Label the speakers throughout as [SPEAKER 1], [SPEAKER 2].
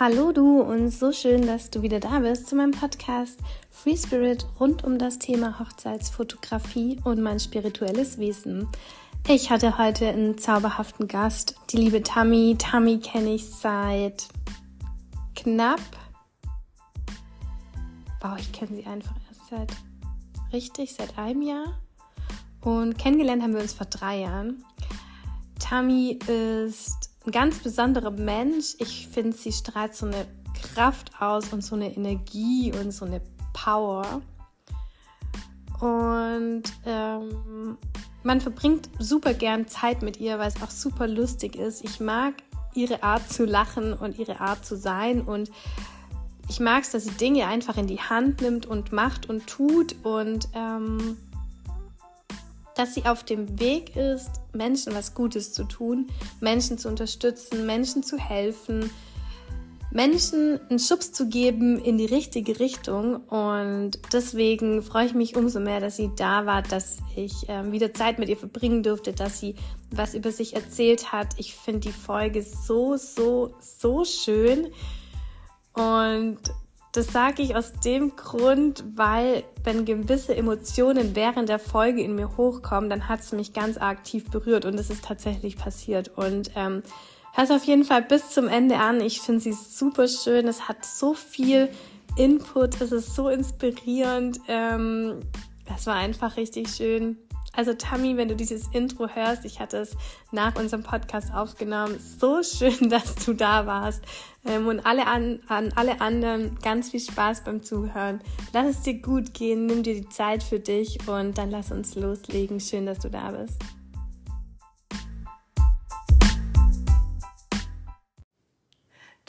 [SPEAKER 1] Hallo du und so schön, dass du wieder da bist zu meinem Podcast Free Spirit rund um das Thema Hochzeitsfotografie und mein spirituelles Wesen. Ich hatte heute einen zauberhaften Gast, die liebe Tammy. Tammy kenne ich seit knapp. Wow, ich kenne sie einfach erst seit richtig, seit einem Jahr. Und kennengelernt haben wir uns vor drei Jahren. Tammy ist ein ganz besonderer Mensch. Ich finde, sie strahlt so eine Kraft aus und so eine Energie und so eine Power. Und ähm, man verbringt super gern Zeit mit ihr, weil es auch super lustig ist. Ich mag ihre Art zu lachen und ihre Art zu sein und ich mag es, dass sie Dinge einfach in die Hand nimmt und macht und tut und ähm, dass sie auf dem Weg ist, Menschen was Gutes zu tun, Menschen zu unterstützen, Menschen zu helfen, Menschen einen Schubs zu geben in die richtige Richtung. Und deswegen freue ich mich umso mehr, dass sie da war, dass ich äh, wieder Zeit mit ihr verbringen durfte, dass sie was über sich erzählt hat. Ich finde die Folge so, so, so schön. Und das sage ich aus dem Grund, weil wenn gewisse Emotionen während der Folge in mir hochkommen, dann hat es mich ganz aktiv berührt und es ist tatsächlich passiert. Und ähm, hör auf jeden Fall bis zum Ende an. Ich finde sie super schön. Es hat so viel Input. Es ist so inspirierend. Ähm, das war einfach richtig schön. Also Tammy, wenn du dieses Intro hörst, ich hatte es nach unserem Podcast aufgenommen. So schön, dass du da warst. Ähm, und alle an, an alle anderen ganz viel Spaß beim Zuhören. Lass es dir gut gehen, nimm dir die Zeit für dich und dann lass uns loslegen. Schön, dass du da bist.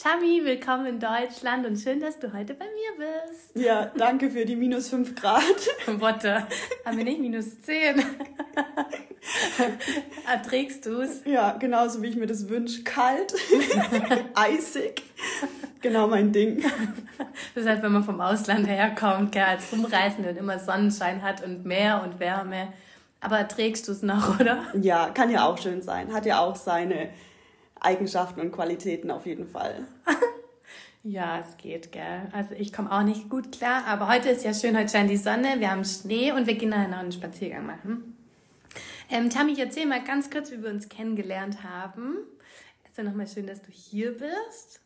[SPEAKER 1] Tammy, willkommen in Deutschland und schön, dass du heute bei mir bist.
[SPEAKER 2] Ja, danke für die minus 5 Grad.
[SPEAKER 1] Worte. Haben wir nicht minus 10? Erträgst du es?
[SPEAKER 2] Ja, genauso wie ich mir das wünsche. Kalt, eisig. Genau mein Ding.
[SPEAKER 1] Das ist halt, wenn man vom Ausland herkommt, gell, als Rumreisende und immer Sonnenschein hat und Meer und Wärme. Aber erträgst du es noch, oder?
[SPEAKER 2] Ja, kann ja auch schön sein. Hat ja auch seine Eigenschaften und Qualitäten auf jeden Fall.
[SPEAKER 1] ja, es geht, gell. Also ich komme auch nicht gut klar, aber heute ist ja schön, heute scheint die Sonne, wir haben Schnee und wir gehen nachher noch einen Spaziergang machen. Ähm, Tammy, erzähl mal ganz kurz, wie wir uns kennengelernt haben. Ist ja nochmal schön, dass du hier bist.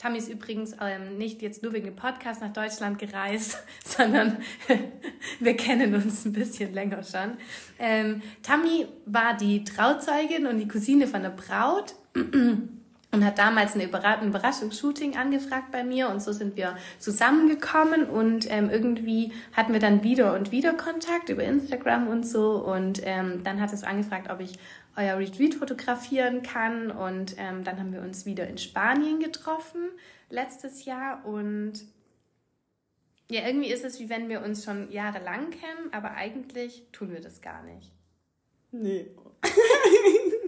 [SPEAKER 1] Tammy ist übrigens ähm, nicht jetzt nur wegen dem Podcast nach Deutschland gereist, sondern wir kennen uns ein bisschen länger schon. Ähm, Tammy war die Trauzeugin und die Cousine von der Braut und hat damals eine Überraschungsshooting angefragt bei mir und so sind wir zusammengekommen und ähm, irgendwie hatten wir dann wieder und wieder Kontakt über Instagram und so und ähm, dann hat es angefragt, ob ich euer Retreat fotografieren kann und ähm, dann haben wir uns wieder in Spanien getroffen letztes Jahr und ja, irgendwie ist es wie wenn wir uns schon jahrelang kennen, aber eigentlich tun wir das gar nicht.
[SPEAKER 2] Nee.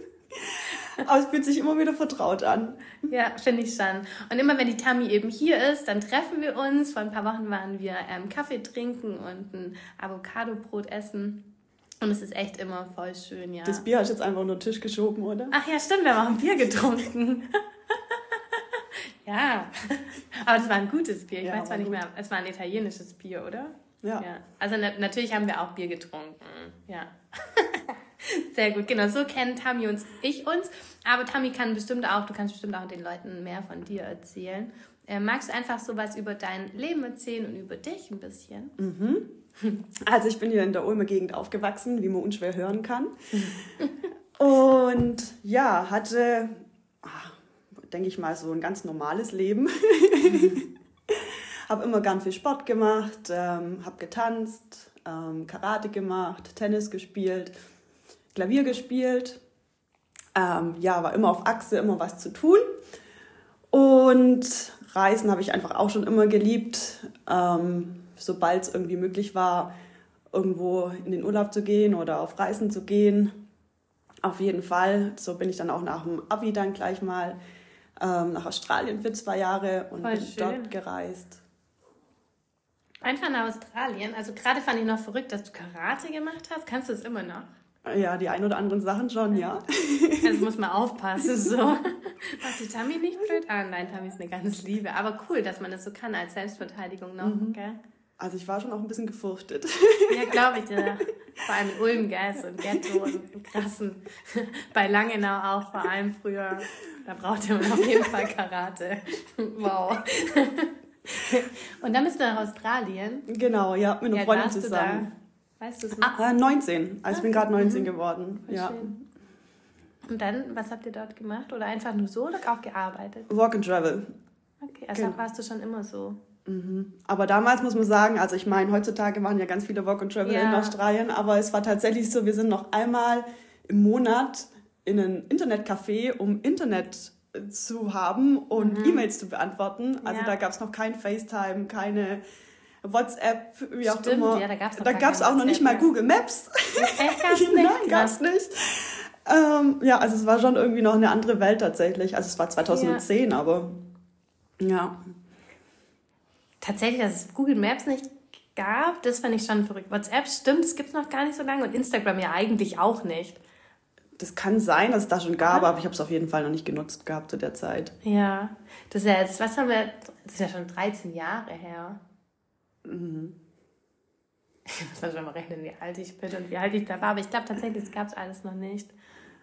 [SPEAKER 2] Aber es fühlt sich immer wieder vertraut an.
[SPEAKER 1] Ja, finde ich schon. Und immer wenn die Tami eben hier ist, dann treffen wir uns. Vor ein paar Wochen waren wir ähm, Kaffee trinken und ein Avocado-Brot essen. Und es ist echt immer voll schön, ja.
[SPEAKER 2] Das Bier hast du jetzt einfach unter den Tisch geschoben, oder?
[SPEAKER 1] Ach ja, stimmt, wir haben auch ein Bier getrunken. ja, aber es war ein gutes Bier. Ich ja, weiß zwar nicht mehr, es war ein italienisches Bier, oder? Ja. ja. Also na natürlich haben wir auch Bier getrunken. Ja. Sehr gut, genau. So kennen Tami und ich uns. Aber Tami kann bestimmt auch, du kannst bestimmt auch den Leuten mehr von dir erzählen. Äh, magst du einfach so was über dein Leben erzählen und über dich ein bisschen?
[SPEAKER 2] Mhm. Also ich bin hier in der Ulmer Gegend aufgewachsen, wie man unschwer hören kann. und ja, hatte, ah, denke ich mal, so ein ganz normales Leben. habe immer gern viel Sport gemacht, ähm, habe getanzt, ähm, Karate gemacht, Tennis gespielt Klavier gespielt. Ähm, ja, war immer auf Achse, immer was zu tun. Und Reisen habe ich einfach auch schon immer geliebt. Ähm, Sobald es irgendwie möglich war, irgendwo in den Urlaub zu gehen oder auf Reisen zu gehen. Auf jeden Fall. So bin ich dann auch nach dem Abi dann gleich mal ähm, nach Australien für zwei Jahre und Voll bin schön. dort gereist.
[SPEAKER 1] Einfach nach Australien. Also gerade fand ich noch verrückt, dass du Karate gemacht hast. Kannst du es immer noch?
[SPEAKER 2] Ja, die ein oder anderen Sachen schon, ja.
[SPEAKER 1] Also muss man aufpassen, so. Was die Tammy nicht blöd an? Nein, Tammy ist eine ganz Liebe. Aber cool, dass man das so kann als Selbstverteidigung noch, mhm. gell?
[SPEAKER 2] Also ich war schon auch ein bisschen gefürchtet.
[SPEAKER 1] Ja, glaube ich dir. Vor allem in Ulm, gell, so im Ghetto und krassen. Bei Langenau auch, vor allem früher. Da brauchte man auf jeden Fall Karate. Wow. Und dann bist du nach Australien.
[SPEAKER 2] Genau, ja, mit einer ja, Freundin zusammen. Weißt du es noch? Ah, 19. Also ich bin gerade 19 mhm. geworden. ja. Schön.
[SPEAKER 1] Und dann, was habt ihr dort gemacht? Oder einfach nur so oder auch gearbeitet?
[SPEAKER 2] Walk and Travel.
[SPEAKER 1] Okay, also genau. warst du schon immer so.
[SPEAKER 2] Mhm. Aber damals muss man sagen, also ich meine, heutzutage machen ja ganz viele Walk and Travel ja. in Australien, aber es war tatsächlich so, wir sind noch einmal im Monat in ein Internetcafé, um Internet zu haben und mhm. E-Mails zu beantworten. Also ja. da gab es noch kein FaceTime, keine WhatsApp, wie auch Stimmt, immer. Ja, da gab es auch noch nicht mal Google Maps. Nein, gab's nicht. Ähm, ja, also es war schon irgendwie noch eine andere Welt tatsächlich. Also es war 2010, ja. aber ja.
[SPEAKER 1] Tatsächlich, dass es Google Maps nicht gab, das fand ich schon verrückt. WhatsApp stimmt, es gibt es noch gar nicht so lange und Instagram ja eigentlich auch nicht.
[SPEAKER 2] Das kann sein, dass es da schon gab, ja. aber ich habe es auf jeden Fall noch nicht genutzt gehabt zu der Zeit.
[SPEAKER 1] Ja, das ist ja jetzt, was haben wir, das ist ja schon 13 Jahre her. Mhm. Ich muss dann schon mal rechnen, wie alt ich bin und wie alt ich da war. Aber ich glaube tatsächlich, das gab es alles noch nicht.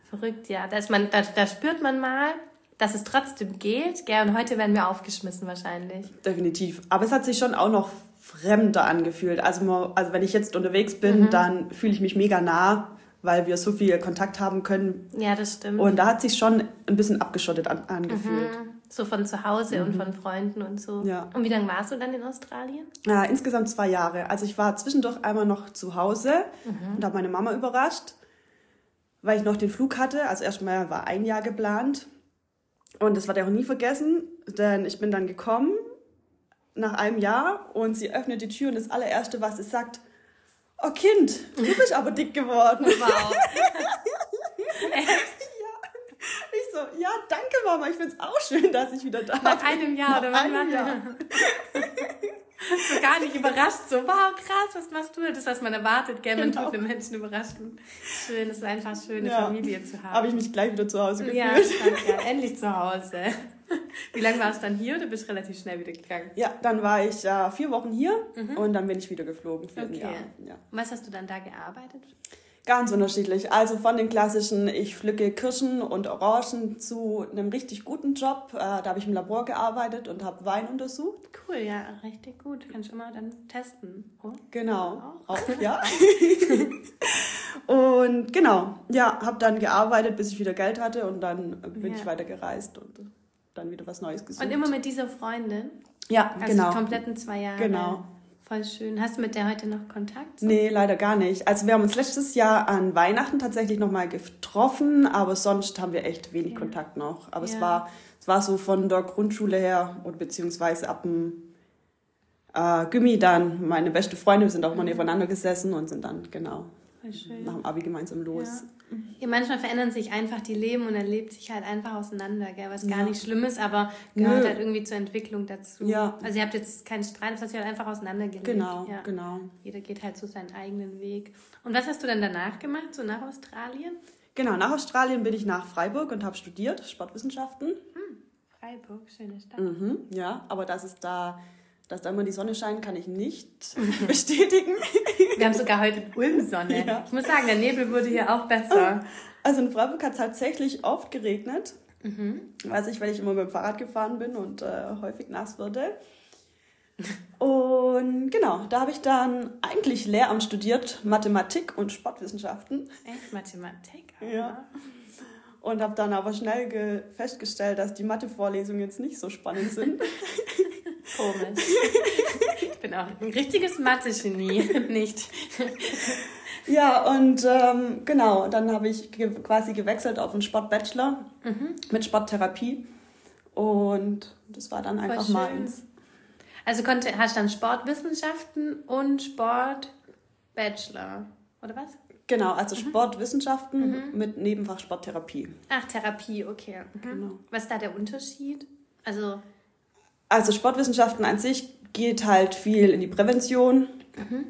[SPEAKER 1] Verrückt, ja. Da, ist man, da, da spürt man mal, dass es trotzdem geht. Gell? Und heute werden wir aufgeschmissen wahrscheinlich.
[SPEAKER 2] Definitiv. Aber es hat sich schon auch noch fremder angefühlt. Also, man, also wenn ich jetzt unterwegs bin, mhm. dann fühle ich mich mega nah, weil wir so viel Kontakt haben können.
[SPEAKER 1] Ja, das stimmt.
[SPEAKER 2] Und da hat sich schon ein bisschen abgeschottet an, angefühlt.
[SPEAKER 1] Mhm. So von zu Hause mhm. und von Freunden und so. Ja. Und wie lange warst du dann in Australien?
[SPEAKER 2] Ja, insgesamt zwei Jahre. Also ich war zwischendurch einmal noch zu Hause mhm. und habe meine Mama überrascht, weil ich noch den Flug hatte. Also erstmal war ein Jahr geplant. Und das war der auch nie vergessen, denn ich bin dann gekommen nach einem Jahr und sie öffnet die Tür und das allererste, was sie sagt, oh Kind, du bist aber dick geworden. Wow. so, ja, danke Mama, ich find's auch schön, dass ich wieder da bin.
[SPEAKER 1] Nach einem Jahr oder wann war Jahr. so gar nicht überrascht, so, wow, krass, was machst du? Das, ist, was man erwartet, gell? Man genau. tut den Menschen überraschen. Schön, es ist einfach schön, eine ja. Familie zu haben.
[SPEAKER 2] Habe ich mich gleich wieder zu Hause gefühlt.
[SPEAKER 1] Ja, stand, ja, endlich zu Hause. Wie lange warst du dann hier oder bist du relativ schnell wieder gegangen?
[SPEAKER 2] Ja, dann war ich äh, vier Wochen hier mhm. und dann bin ich wieder geflogen für okay. ein Jahr. Ja.
[SPEAKER 1] Und was hast du dann da gearbeitet?
[SPEAKER 2] Ganz unterschiedlich. Also von den klassischen, ich pflücke Kirschen und Orangen zu einem richtig guten Job. Äh, da habe ich im Labor gearbeitet und habe Wein untersucht.
[SPEAKER 1] Cool, ja, richtig gut. Kannst du immer dann testen.
[SPEAKER 2] Oh. Genau. Auch. Auch, ja. und genau, ja, habe dann gearbeitet, bis ich wieder Geld hatte und dann bin ja. ich weiter gereist und dann wieder was Neues gesucht.
[SPEAKER 1] Und immer mit dieser Freundin?
[SPEAKER 2] Ja,
[SPEAKER 1] also
[SPEAKER 2] genau.
[SPEAKER 1] Die kompletten zwei Jahre.
[SPEAKER 2] Genau.
[SPEAKER 1] Voll schön. Hast du mit der heute noch Kontakt?
[SPEAKER 2] So? Nee, leider gar nicht. Also wir haben uns letztes Jahr an Weihnachten tatsächlich nochmal getroffen, aber sonst haben wir echt wenig ja. Kontakt noch. Aber ja. es, war, es war so von der Grundschule her oder beziehungsweise ab dem äh, Gummi dann meine beste Freundin, wir sind auch mal mhm. nebeneinander gesessen und sind dann, genau, nach dem Abi gemeinsam los.
[SPEAKER 1] Ja. Ja. manchmal verändern sich einfach die Leben und er lebt sich halt einfach auseinander, gell? was ja. gar nicht schlimm ist, aber gehört Nö. halt irgendwie zur Entwicklung dazu. Ja. Also ihr habt jetzt keinen Streit, das hat sich halt einfach auseinandergelebt.
[SPEAKER 2] Genau, ja. genau.
[SPEAKER 1] Jeder geht halt so seinen eigenen Weg. Und was hast du dann danach gemacht, so nach Australien?
[SPEAKER 2] Genau, nach Australien bin ich nach Freiburg und habe studiert, Sportwissenschaften.
[SPEAKER 1] Hm, Freiburg, schöne Stadt.
[SPEAKER 2] Mhm, ja, aber das ist da dass da immer die Sonne scheint, kann ich nicht bestätigen.
[SPEAKER 1] Wir haben sogar heute Ulm-Sonne. Ja. Ich muss sagen, der Nebel wurde hier auch besser.
[SPEAKER 2] Also in Freiburg hat es tatsächlich oft geregnet. Mhm. Weiß ich, weil ich immer mit dem Fahrrad gefahren bin und äh, häufig nass wurde. Und genau, da habe ich dann eigentlich Lehramt studiert, Mathematik und Sportwissenschaften.
[SPEAKER 1] Echt Mathematik?
[SPEAKER 2] Ja. Und habe dann aber schnell festgestellt, dass die Mathe-Vorlesungen jetzt nicht so spannend sind.
[SPEAKER 1] Komisch. Ich bin auch ein richtiges Mathe-Genie, nicht.
[SPEAKER 2] Ja, und ähm, genau, dann habe ich ge quasi gewechselt auf einen Sportbachelor mhm. mit Sporttherapie. Und das war dann einfach meins.
[SPEAKER 1] Also konnte, hast du dann Sportwissenschaften und Sportbachelor, oder was?
[SPEAKER 2] Genau, also mhm. Sportwissenschaften mhm. mit Nebenfach Sporttherapie.
[SPEAKER 1] Ach, Therapie, okay. Mhm. Genau. Was ist da der Unterschied? Also
[SPEAKER 2] also Sportwissenschaften an sich geht halt viel in die Prävention. Mhm.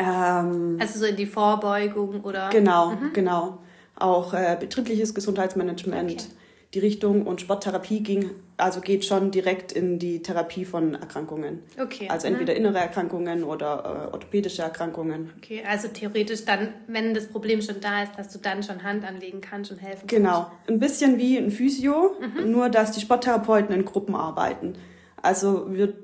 [SPEAKER 2] Ähm,
[SPEAKER 1] also so in die Vorbeugung oder?
[SPEAKER 2] Genau, mhm. genau. Auch äh, betriebliches Gesundheitsmanagement. Okay die Richtung und Sporttherapie ging, also geht schon direkt in die Therapie von Erkrankungen. Okay. Also entweder innere Erkrankungen oder äh, orthopädische Erkrankungen.
[SPEAKER 1] Okay, also theoretisch dann, wenn das Problem schon da ist, dass du dann schon Hand anlegen kannst und helfen
[SPEAKER 2] kannst. Genau, ein bisschen wie ein Physio, mhm. nur dass die Sporttherapeuten in Gruppen arbeiten. Also wir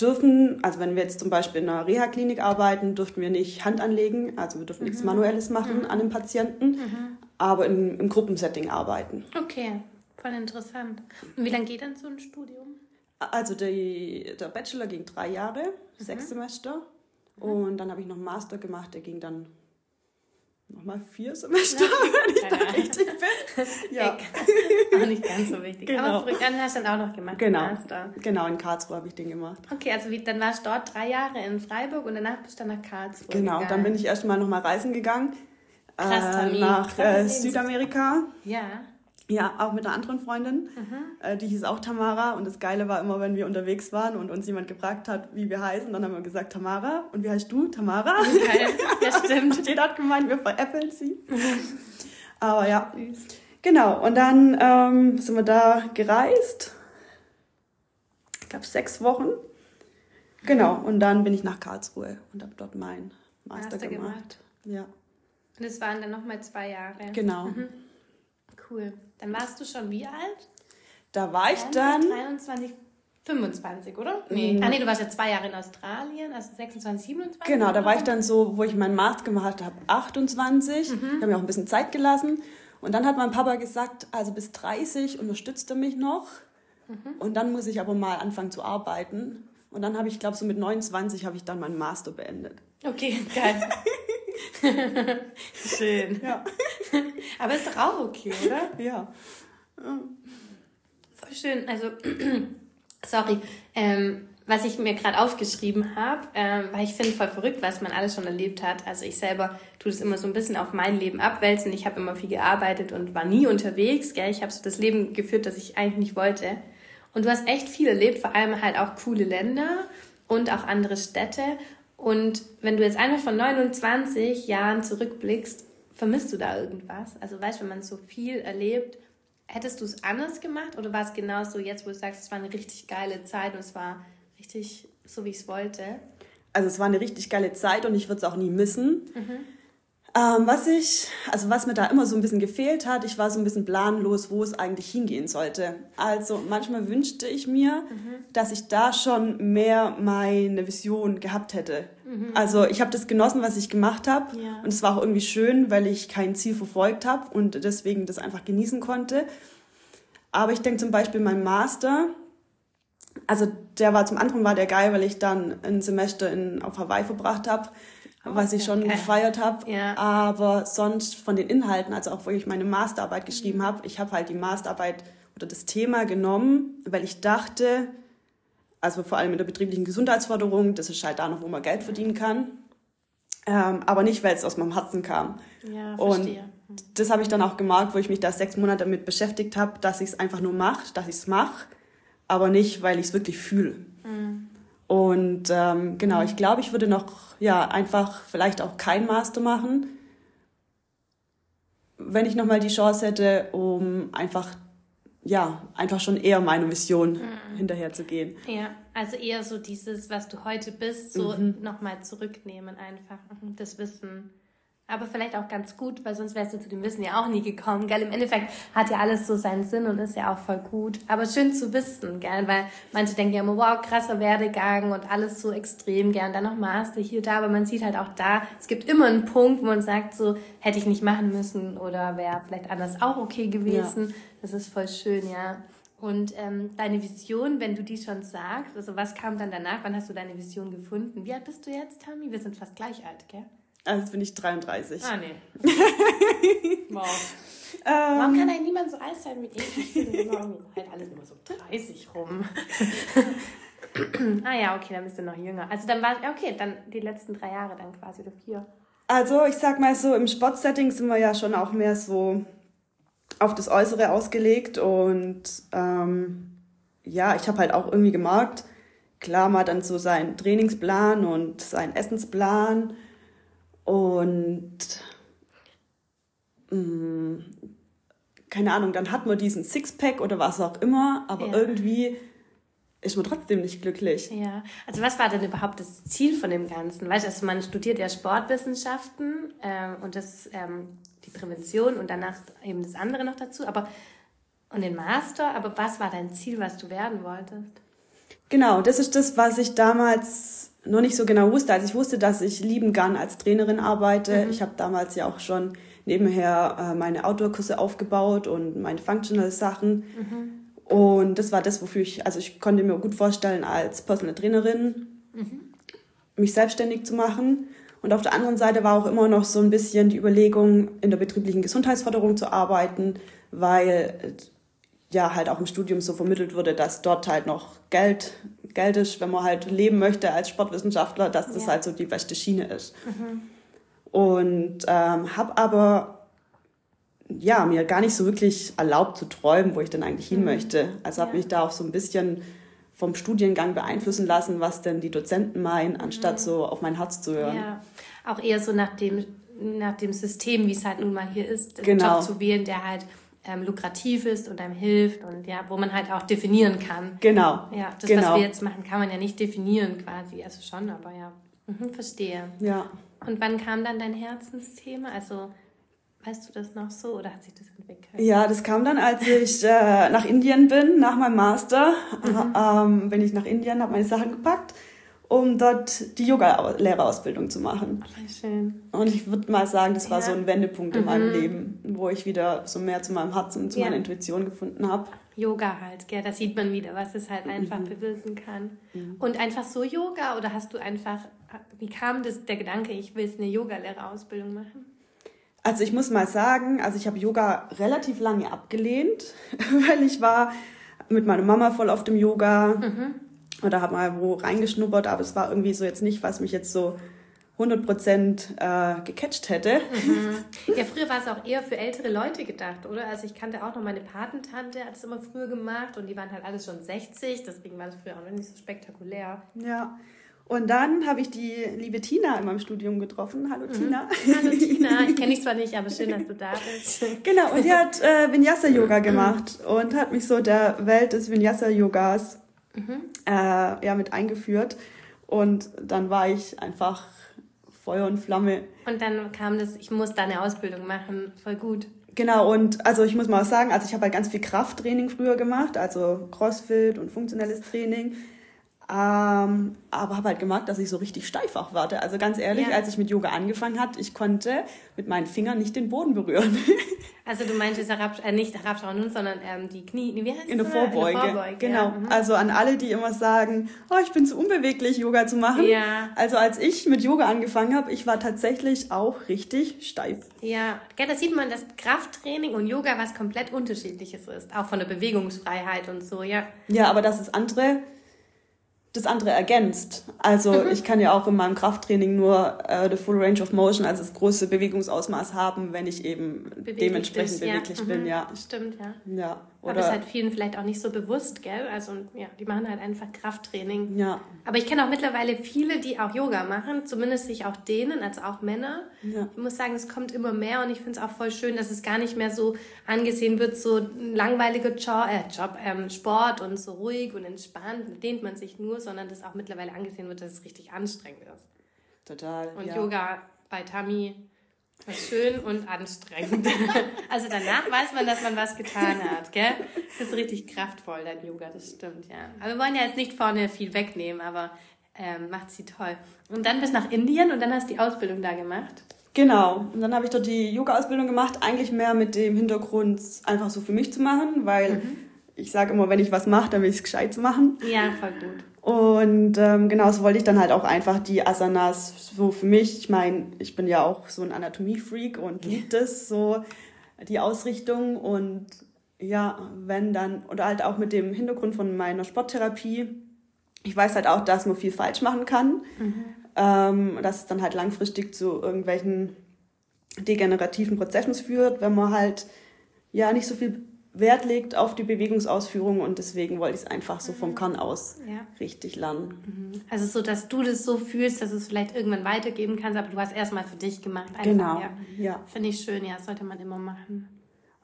[SPEAKER 2] dürfen, also wenn wir jetzt zum Beispiel in einer Reha-Klinik arbeiten, dürften wir nicht Hand anlegen, also wir dürfen mhm. nichts Manuelles machen mhm. an den Patienten, mhm. aber in, im Gruppensetting arbeiten.
[SPEAKER 1] Okay, Voll interessant. Und wie lange geht dann so ein Studium?
[SPEAKER 2] Also die, der Bachelor ging drei Jahre, mhm. sechs Semester. Mhm. Und dann habe ich noch einen Master gemacht, der ging dann nochmal vier Semester, wenn ich da richtig bin.
[SPEAKER 1] Ja. auch nicht ganz so wichtig. Genau. Aber dann hast du dann auch noch gemacht,
[SPEAKER 2] genau. Master. Genau, in Karlsruhe habe ich den gemacht.
[SPEAKER 1] Okay, also wie, dann warst du dort drei Jahre in Freiburg und danach bist du dann nach Karlsruhe
[SPEAKER 2] Genau, gegangen. dann bin ich erstmal nochmal reisen gegangen. Krass, äh, nach äh, Südamerika.
[SPEAKER 1] Ja.
[SPEAKER 2] Ja, auch mit einer anderen Freundin, mhm. äh, die hieß auch Tamara. Und das Geile war immer, wenn wir unterwegs waren und uns jemand gefragt hat, wie wir heißen, dann haben wir gesagt Tamara. Und wie heißt du? Tamara. Geil, ja stimmt. Jeder hat gemeint, wir veräppeln sie. Aber ja, genau. Und dann ähm, sind wir da gereist. Ich glaube, sechs Wochen. Genau. Und dann bin ich nach Karlsruhe und habe dort meinen Master, Master gemacht. gemacht. Ja.
[SPEAKER 1] Und es waren dann nochmal zwei Jahre.
[SPEAKER 2] Genau. Mhm.
[SPEAKER 1] Cool. Dann warst du schon wie alt?
[SPEAKER 2] Da war ich dann.
[SPEAKER 1] 23, 25, oder? Nee. Mhm. Ah, nee, du warst ja zwei Jahre in Australien, also 26, 27.
[SPEAKER 2] Genau, da war ich dann so, wo ich meinen Master gemacht habe, 28. Mhm. Ich habe mir auch ein bisschen Zeit gelassen. Und dann hat mein Papa gesagt, also bis 30 unterstützt er mich noch. Mhm. Und dann muss ich aber mal anfangen zu arbeiten. Und dann habe ich, glaube so mit 29 habe ich dann meinen Master beendet.
[SPEAKER 1] Okay, geil. Schön. Ja. Aber ist doch auch okay, oder?
[SPEAKER 2] Ja.
[SPEAKER 1] Voll schön. Also, sorry. Ähm, was ich mir gerade aufgeschrieben habe, ähm, weil ich finde voll verrückt, was man alles schon erlebt hat. Also ich selber tue das immer so ein bisschen auf mein Leben abwälzen. Ich habe immer viel gearbeitet und war nie unterwegs. Gell? Ich habe so das Leben geführt, das ich eigentlich nicht wollte. Und du hast echt viel erlebt, vor allem halt auch coole Länder und auch andere Städte. Und wenn du jetzt einfach von 29 Jahren zurückblickst, vermisst du da irgendwas? Also weißt du, wenn man so viel erlebt, hättest du es anders gemacht oder war es genauso jetzt, wo du sagst, es war eine richtig geile Zeit und es war richtig so, wie ich es wollte?
[SPEAKER 2] Also es war eine richtig geile Zeit und ich würde es auch nie missen. Mhm. Ähm, was ich, also was mir da immer so ein bisschen gefehlt hat, ich war so ein bisschen planlos, wo es eigentlich hingehen sollte. Also manchmal wünschte ich mir, mhm. dass ich da schon mehr meine Vision gehabt hätte. Mhm. Also ich habe das genossen, was ich gemacht habe ja. und es war auch irgendwie schön, weil ich kein Ziel verfolgt habe und deswegen das einfach genießen konnte. Aber ich denke zum Beispiel mein Master, also der war zum anderen war der geil, weil ich dann ein Semester in, auf Hawaii verbracht habe was ich schon gefeiert habe. Ja. Aber sonst von den Inhalten, also auch wo ich meine Masterarbeit geschrieben habe, ich habe halt die Masterarbeit oder das Thema genommen, weil ich dachte, also vor allem in der betrieblichen Gesundheitsförderung, das ist halt da noch, wo man Geld verdienen kann. Ähm, aber nicht, weil es aus meinem Herzen kam.
[SPEAKER 1] Ja, verstehe.
[SPEAKER 2] Und das habe ich dann auch gemerkt, wo ich mich da sechs Monate damit beschäftigt habe, dass ich es einfach nur mache, dass ich es mache, aber nicht, weil ich es wirklich fühle. Mhm. Und ähm, genau, ich glaube, ich würde noch ja einfach vielleicht auch kein Master machen, wenn ich nochmal die Chance hätte, um einfach ja, einfach schon eher meine Vision mhm. hinterher zu gehen.
[SPEAKER 1] Ja, also eher so dieses, was du heute bist, so mhm. nochmal zurücknehmen einfach, mhm, das Wissen. Aber vielleicht auch ganz gut, weil sonst wärst du zu dem Wissen ja auch nie gekommen, gell? Im Endeffekt hat ja alles so seinen Sinn und ist ja auch voll gut. Aber schön zu wissen, gell? Weil manche denken ja immer, wow, krasser Werdegang und alles so extrem, gern. Dann noch Master hier, da. Aber man sieht halt auch da, es gibt immer einen Punkt, wo man sagt, so, hätte ich nicht machen müssen oder wäre vielleicht anders auch okay gewesen. Ja. Das ist voll schön, ja. Und ähm, deine Vision, wenn du die schon sagst, also was kam dann danach? Wann hast du deine Vision gefunden? Wie alt bist du jetzt, Tami? Wir sind fast gleich alt, gell?
[SPEAKER 2] Also jetzt bin ich 33.
[SPEAKER 1] Ah, nee. wow. Ähm, Warum kann eigentlich niemand so alt sein wie ich? Ich finde immer halt alles immer so 30 rum. ah ja, okay, dann bist du noch jünger. Also dann war, okay, dann die letzten drei Jahre dann quasi oder vier.
[SPEAKER 2] Also ich sag mal so, im Sportsetting sind wir ja schon auch mehr so auf das Äußere ausgelegt und ähm, ja, ich habe halt auch irgendwie gemerkt, klar, man hat dann so seinen Trainingsplan und seinen Essensplan Und mh, mm, keine Ahnung, dann hat man diesen Sixpack oder was auch immer, aber ja. irgendwie ist man trotzdem nicht glücklich.
[SPEAKER 1] Ja, also was war denn überhaupt das Ziel von dem Ganzen? Weißt du, also man studiert ja Sportwissenschaften äh, und das ähm, die Prävention und danach eben das andere noch dazu, aber und den Master, aber was war dein Ziel, was du werden wolltest?
[SPEAKER 2] Genau, das ist das, was ich damals noch nicht so genau wusste. Also ich wusste, dass ich lieben gern als Trainerin arbeite. Mhm. Ich habe damals ja auch schon nebenher äh, meine Outdoor-Kurse aufgebaut und meine Functional-Sachen. Mhm. Und das war das, wofür ich, also ich konnte mir gut vorstellen, als Personal Trainerin mhm. mich selbstständig zu machen. Und auf der anderen Seite war auch immer noch so ein bisschen die Überlegung, in der betrieblichen Gesundheitsförderung zu arbeiten, weil ja halt auch im Studium so vermittelt wurde, dass dort halt noch Geld, Geld ist, wenn man halt leben möchte als Sportwissenschaftler, dass das ja. halt so die beste Schiene ist. Mhm. Und ähm, habe aber ja, mir gar nicht so wirklich erlaubt zu träumen, wo ich denn eigentlich hin mhm. möchte. Also habe ja. mich da auch so ein bisschen vom Studiengang beeinflussen lassen, was denn die Dozenten meinen, anstatt mhm. so auf mein Herz zu hören.
[SPEAKER 1] Ja, auch eher so nach dem, nach dem System, wie es halt nun mal hier ist, einen genau. Job zu wählen, der halt ähm, lukrativ ist und einem hilft und ja, wo man halt auch definieren kann. Genau. Ja, das, genau. was wir jetzt machen, kann man ja nicht definieren quasi. Also schon, aber ja. Mhm, verstehe. Ja. Und wann kam dann dein Herzensthema? Also weißt du das noch so oder hat sich das entwickelt?
[SPEAKER 2] Ja, das kam dann, als ich äh, nach Indien bin, nach meinem Master. Mhm. Ähm, bin ich nach Indien, habe meine Sachen gepackt um dort die Yoga-Lehrerausbildung zu machen. Ach, schön. Und ich würde mal sagen, das war ja. so ein Wendepunkt in mhm. meinem Leben, wo ich wieder so mehr zu meinem Herzen und zu ja. meiner Intuition gefunden habe.
[SPEAKER 1] Yoga halt, gell? da sieht man wieder, was es halt einfach mhm. bewirken kann. Mhm. Und einfach so Yoga oder hast du einfach, wie kam das, der Gedanke, ich will eine Yoga-Lehrerausbildung machen?
[SPEAKER 2] Also ich muss mal sagen, also ich habe Yoga relativ lange abgelehnt, weil ich war mit meiner Mama voll auf dem Yoga. Mhm oder habe mal wo reingeschnuppert, aber es war irgendwie so jetzt nicht, was mich jetzt so 100 Prozent äh, gecatcht hätte.
[SPEAKER 1] Mhm. Ja, früher war es auch eher für ältere Leute gedacht, oder? Also ich kannte auch noch meine Patentante, hat es immer früher gemacht und die waren halt alles schon 60, deswegen war das früher auch noch nicht so spektakulär.
[SPEAKER 2] Ja. Und dann habe ich die liebe Tina in meinem Studium getroffen. Hallo mhm. Tina.
[SPEAKER 1] Hallo Tina, ich kenne dich zwar nicht, aber schön, dass du da bist.
[SPEAKER 2] Genau, und die hat äh, Vinyasa-Yoga gemacht und hat mich so der Welt des Vinyasa-Yogas mhm. äh, ja, mit eingeführt. Und dann war ich einfach Feuer und Flamme.
[SPEAKER 1] Und dann kam das, ich muss da eine Ausbildung machen, voll gut.
[SPEAKER 2] Genau, und also ich muss mal sagen, also ich habe halt ganz viel Krafttraining früher gemacht, also Crossfit und funktionelles Training. Ähm, aber habe halt gemerkt, dass ich so richtig steif auch warte. Also ganz ehrlich, ja. als ich mit Yoga angefangen hat, ich konnte mit meinen Fingern nicht den Boden berühren.
[SPEAKER 1] Also du meintest Arab, äh, nicht Arabsch nun, sondern ähm, die Knie, wie heißt In der
[SPEAKER 2] Vorbeuge. In der Vorbeuge. Genau. Ja. Mhm. Also an alle, die immer sagen, oh, ich bin zu unbeweglich, Yoga zu machen. Ja. Also als ich mit Yoga angefangen habe, ich war tatsächlich auch richtig steif.
[SPEAKER 1] Ja, ja da sieht man, dass Krafttraining und Yoga was komplett unterschiedliches ist. Auch von der Bewegungsfreiheit und so, ja.
[SPEAKER 2] Ja, aber das ist andere das andere ergänzt. Also mhm. ich kann ja auch in meinem Krafttraining nur äh, the full range of motion, also das große Bewegungsausmaß haben, wenn ich eben beweglich dementsprechend bist, beweglich
[SPEAKER 1] ja.
[SPEAKER 2] bin, mhm. ja.
[SPEAKER 1] Stimmt, ja. Ja. Oder Aber ist halt vielen vielleicht auch nicht so bewusst, gell? Also ja, die machen halt einfach Krafttraining. Ja. Aber ich kenne auch mittlerweile viele, die auch Yoga machen, zumindest sich auch denen, also auch Männer. Ja. Ich muss sagen, es kommt immer mehr und ich finde es auch voll schön, dass es gar nicht mehr so angesehen wird, so ein langweiliger Job, äh, Job ähm, Sport und so ruhig und entspannt, dehnt man sich nur, sondern dass auch mittlerweile angesehen wird, dass es richtig anstrengend ist.
[SPEAKER 2] Total.
[SPEAKER 1] Und ja. Yoga bei Tami ist schön und anstrengend. also danach weiß man, dass man was getan hat, gell? Das ist richtig kraftvoll, dein Yoga, das stimmt, ja. Aber wir wollen ja jetzt nicht vorne viel wegnehmen, aber ähm, macht sie toll. Und dann bist du nach Indien und dann hast du die Ausbildung da gemacht.
[SPEAKER 2] Genau. Und dann habe ich dort die Yoga-Ausbildung gemacht, eigentlich mehr mit dem Hintergrund, einfach so für mich zu machen, weil mhm. ich sage immer, wenn ich was mache, dann will ich es gescheit machen.
[SPEAKER 1] Ja, voll gut.
[SPEAKER 2] Und ähm, genau so wollte ich dann halt auch einfach die Asanas so für mich. Ich meine, ich bin ja auch so ein Anatomie-Freak und liebe das so, die Ausrichtung. Und ja, wenn dann, oder halt auch mit dem Hintergrund von meiner Sporttherapie, ich weiß halt auch, dass man viel falsch machen kann. Mhm. Ähm, dass es dann halt langfristig zu irgendwelchen degenerativen Prozessen führt, wenn man halt ja nicht so viel Wert legt auf die Bewegungsausführung und deswegen wollte ich es einfach so vom Kern aus ja. richtig lernen.
[SPEAKER 1] Mhm. Also so, dass du das so fühlst, dass du es vielleicht irgendwann weitergeben kannst, aber du hast erstmal für dich gemacht. Einfach, genau, ja. ja. Finde ich schön, ja, sollte man immer machen.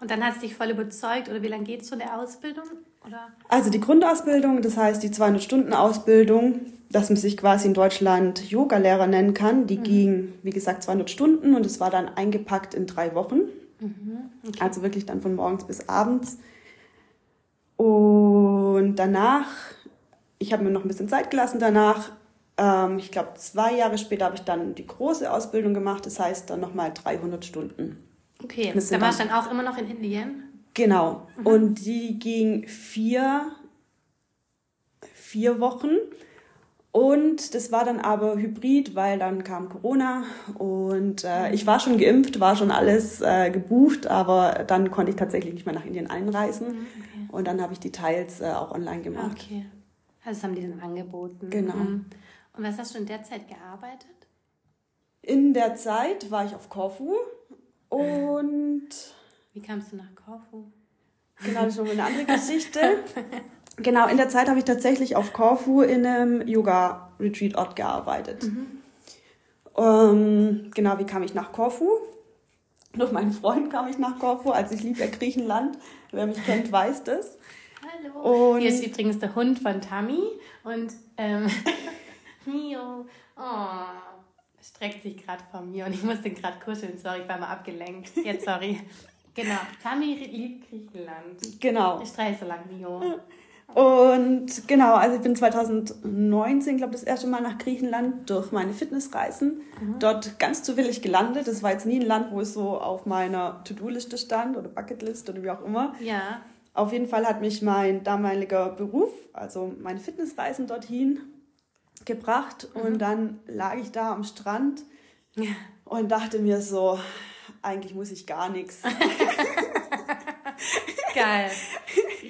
[SPEAKER 1] Und dann hat es dich voll überzeugt oder wie lange geht es so der Ausbildung? Oder?
[SPEAKER 2] Also die Grundausbildung, das heißt die 200-Stunden-Ausbildung, dass man sich quasi in Deutschland Yoga-Lehrer nennen kann, die mhm. ging, wie gesagt, 200 Stunden und es war dann eingepackt in drei Wochen. Mhm. Okay. Also wirklich dann von morgens bis abends. Und danach, ich habe mir noch ein bisschen Zeit gelassen danach. Ähm, ich glaube, zwei Jahre später habe ich dann die große Ausbildung gemacht. Das heißt dann nochmal 300 Stunden.
[SPEAKER 1] Okay, da warst du dann auch immer noch in Indien?
[SPEAKER 2] Genau. Mhm. Und die ging vier, vier Wochen. Und das war dann aber hybrid, weil dann kam Corona und äh, ich war schon geimpft, war schon alles äh, gebucht, aber dann konnte ich tatsächlich nicht mehr nach Indien einreisen. Mhm, okay. Und dann habe ich die Teils äh, auch online gemacht.
[SPEAKER 1] Okay. Also das haben die dann angeboten.
[SPEAKER 2] Genau. Mhm.
[SPEAKER 1] Und was hast du in der Zeit gearbeitet?
[SPEAKER 2] In der Zeit war ich auf Korfu und.
[SPEAKER 1] Wie kamst du nach Korfu?
[SPEAKER 2] Genau, das ist schon eine andere Geschichte. Genau, in der Zeit habe ich tatsächlich auf Korfu in einem Yoga-Retreat-Ort gearbeitet. Mhm. Ähm, genau, wie kam ich nach Korfu? Durch meinen Freund kam ich nach Korfu, als ich liebe ja Griechenland. Wer mich kennt, weiß das.
[SPEAKER 1] Hallo. Und Hier ist übrigens der Hund von Tammy und ähm, Mio, oh, streckt sich gerade vor mir und ich muss den gerade kuscheln. Sorry, ich war mal abgelenkt. Jetzt sorry. Genau, Tammy liebt Griechenland.
[SPEAKER 2] Genau.
[SPEAKER 1] Ich streiche so lange Mio.
[SPEAKER 2] Und genau, also ich bin 2019, glaube das erste Mal nach Griechenland durch meine Fitnessreisen. Mhm. Dort ganz zufällig gelandet. Das war jetzt nie ein Land, wo es so auf meiner To-Do-Liste stand oder Bucketlist oder wie auch immer.
[SPEAKER 1] Ja.
[SPEAKER 2] Auf jeden Fall hat mich mein damaliger Beruf, also meine Fitnessreisen dorthin gebracht. Mhm. Und dann lag ich da am Strand ja. und dachte mir so, eigentlich muss ich gar nichts.
[SPEAKER 1] Geil.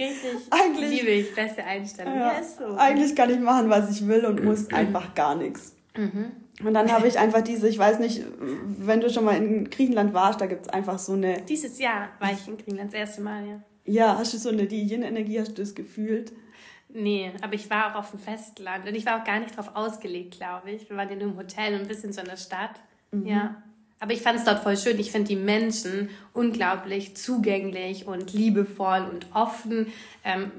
[SPEAKER 1] Richtig. Eigentlich, liebe ich. Beste Einstellung. Ja,
[SPEAKER 2] ja so. Eigentlich kann ich machen, was ich will und muss einfach gar nichts. Mhm. Und dann habe ich einfach diese, ich weiß nicht, wenn du schon mal in Griechenland warst, da gibt es einfach so eine.
[SPEAKER 1] Dieses Jahr war ich in Griechenland das erste Mal, ja.
[SPEAKER 2] Ja, hast du so eine die Yin-Energie, hast du das gefühlt?
[SPEAKER 1] Nee, aber ich war auch auf dem Festland und ich war auch gar nicht drauf ausgelegt, glaube ich. Wir waren in einem Hotel und ein bisschen so in der Stadt. Mhm. Ja. Aber ich fand es dort voll schön. Ich finde die Menschen unglaublich zugänglich und liebevoll und offen. Ähm,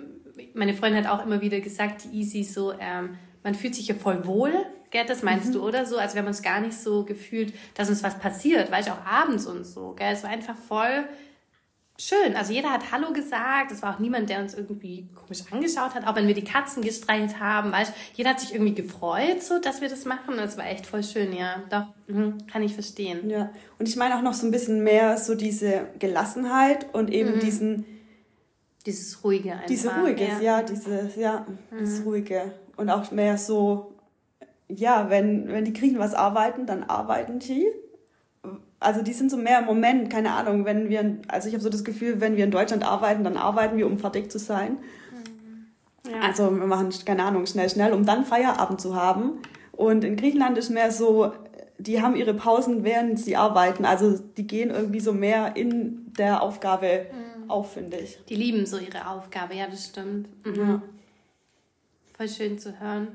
[SPEAKER 1] meine Freundin hat auch immer wieder gesagt, die Easy so, ähm, man fühlt sich hier voll wohl. Gell, das meinst mhm. du, oder so? Also wir haben uns gar nicht so gefühlt, dass uns was passiert, weil ich auch abends und so. Gell? Es war einfach voll schön. Also jeder hat Hallo gesagt. Es war auch niemand, der uns irgendwie komisch angeschaut hat, auch wenn wir die Katzen gestreichelt haben. Weißt, jeder hat sich irgendwie gefreut, so, dass wir das machen. Das war echt voll schön, ja. Doch, mhm, kann ich verstehen.
[SPEAKER 2] Ja. Und ich meine auch noch so ein bisschen mehr so diese Gelassenheit und eben mhm. diesen
[SPEAKER 1] dieses ruhige einfach.
[SPEAKER 2] Diese ruhige, ja, ja dieses ja, mhm. das ruhige und auch mehr so ja, wenn wenn die Griechen was arbeiten, dann arbeiten die also die sind so mehr im Moment, keine Ahnung, wenn wir, also ich habe so das Gefühl, wenn wir in Deutschland arbeiten, dann arbeiten wir, um fertig zu sein. Mhm. Ja. Also wir machen, keine Ahnung, schnell, schnell, um dann Feierabend zu haben. Und in Griechenland ist mehr so, die haben ihre Pausen, während sie arbeiten. Also die gehen irgendwie so mehr in der Aufgabe mhm. auf, finde ich.
[SPEAKER 1] Die lieben so ihre Aufgabe, ja, das stimmt. Mhm. Ja. Voll schön zu hören.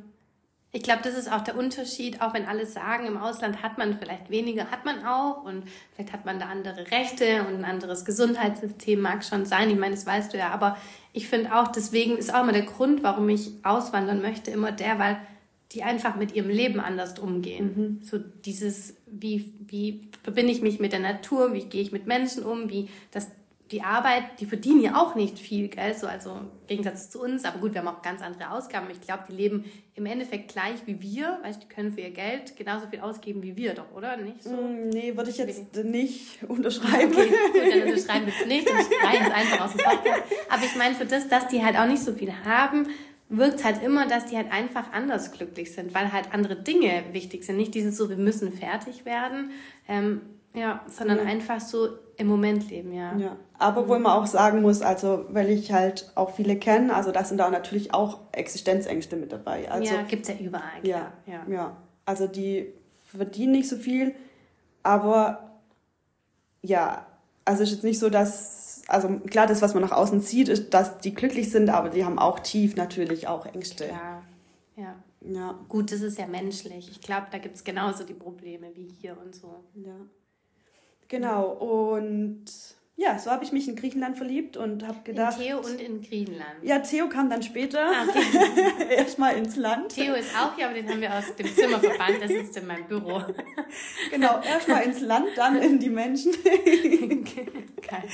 [SPEAKER 1] Ich glaube, das ist auch der Unterschied, auch wenn alle sagen, im Ausland hat man vielleicht weniger, hat man auch. Und vielleicht hat man da andere Rechte und ein anderes Gesundheitssystem, mag schon sein, ich meine, das weißt du ja, aber ich finde auch, deswegen ist auch immer der Grund, warum ich auswandern möchte, immer der, weil die einfach mit ihrem Leben anders umgehen. Mhm. So dieses, wie, wie verbinde ich mich mit der Natur, wie gehe ich mit Menschen um, wie das die Arbeit, die verdienen ja auch nicht viel, gell? So, also im Gegensatz zu uns. Aber gut, wir haben auch ganz andere Ausgaben. Ich glaube, die leben im Endeffekt gleich wie wir. Weißt, die können für ihr Geld genauso viel ausgeben wie wir doch, oder? Nicht so?
[SPEAKER 2] Mm, nee, würde ich jetzt nicht unterschreiben.
[SPEAKER 1] Okay, gut, dann unterschreiben wir es nicht und streichen es einfach aus dem Podcast. Aber ich meine, für das, dass die halt auch nicht so viel haben, wirkt halt immer, dass die halt einfach anders glücklich sind, weil halt andere Dinge wichtig sind. Nicht dieses so, wir müssen fertig werden, ähm, ja, sondern ja. einfach so im Moment leben, ja.
[SPEAKER 2] Ja, aber wo man auch sagen muss, also weil ich halt auch viele kenne, also da sind da natürlich auch Existenzängste mit dabei. Also,
[SPEAKER 1] ja, gibt es ja überall.
[SPEAKER 2] Ja, ja, ja. Also die verdienen nicht so viel, aber ja, also es ist jetzt nicht so, dass also klar, das, was man nach außen sieht, ist, dass die glücklich sind, aber die haben auch tief natürlich auch Ängste.
[SPEAKER 1] Ja, ja. Ja. Gut, das ist ja menschlich. Ich glaube, da gibt es genauso die Probleme wie hier und so.
[SPEAKER 2] Ja. Genau. Und ja, so habe ich mich in Griechenland verliebt und habe gedacht.
[SPEAKER 1] In Theo und in Griechenland.
[SPEAKER 2] Ja, Theo kam dann später. Ah, okay. Erstmal ins Land.
[SPEAKER 1] Theo ist auch hier, aber den haben wir aus dem Zimmer verbannt. Der sitzt in meinem Büro.
[SPEAKER 2] genau, erstmal ins Land, dann in die Menschen. Geil.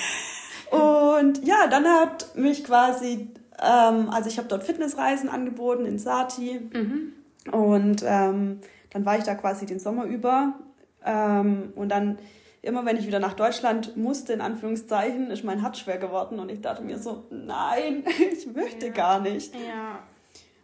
[SPEAKER 2] Und ja, dann hat mich quasi ähm, also ich habe dort Fitnessreisen angeboten in Sati. Mhm. Und ähm, dann war ich da quasi den Sommer über. Ähm, und dann immer wenn ich wieder nach Deutschland musste, in Anführungszeichen, ist mein Herz schwer geworden. Und ich dachte mir so, nein, ich möchte ja. gar nicht.
[SPEAKER 1] Ja.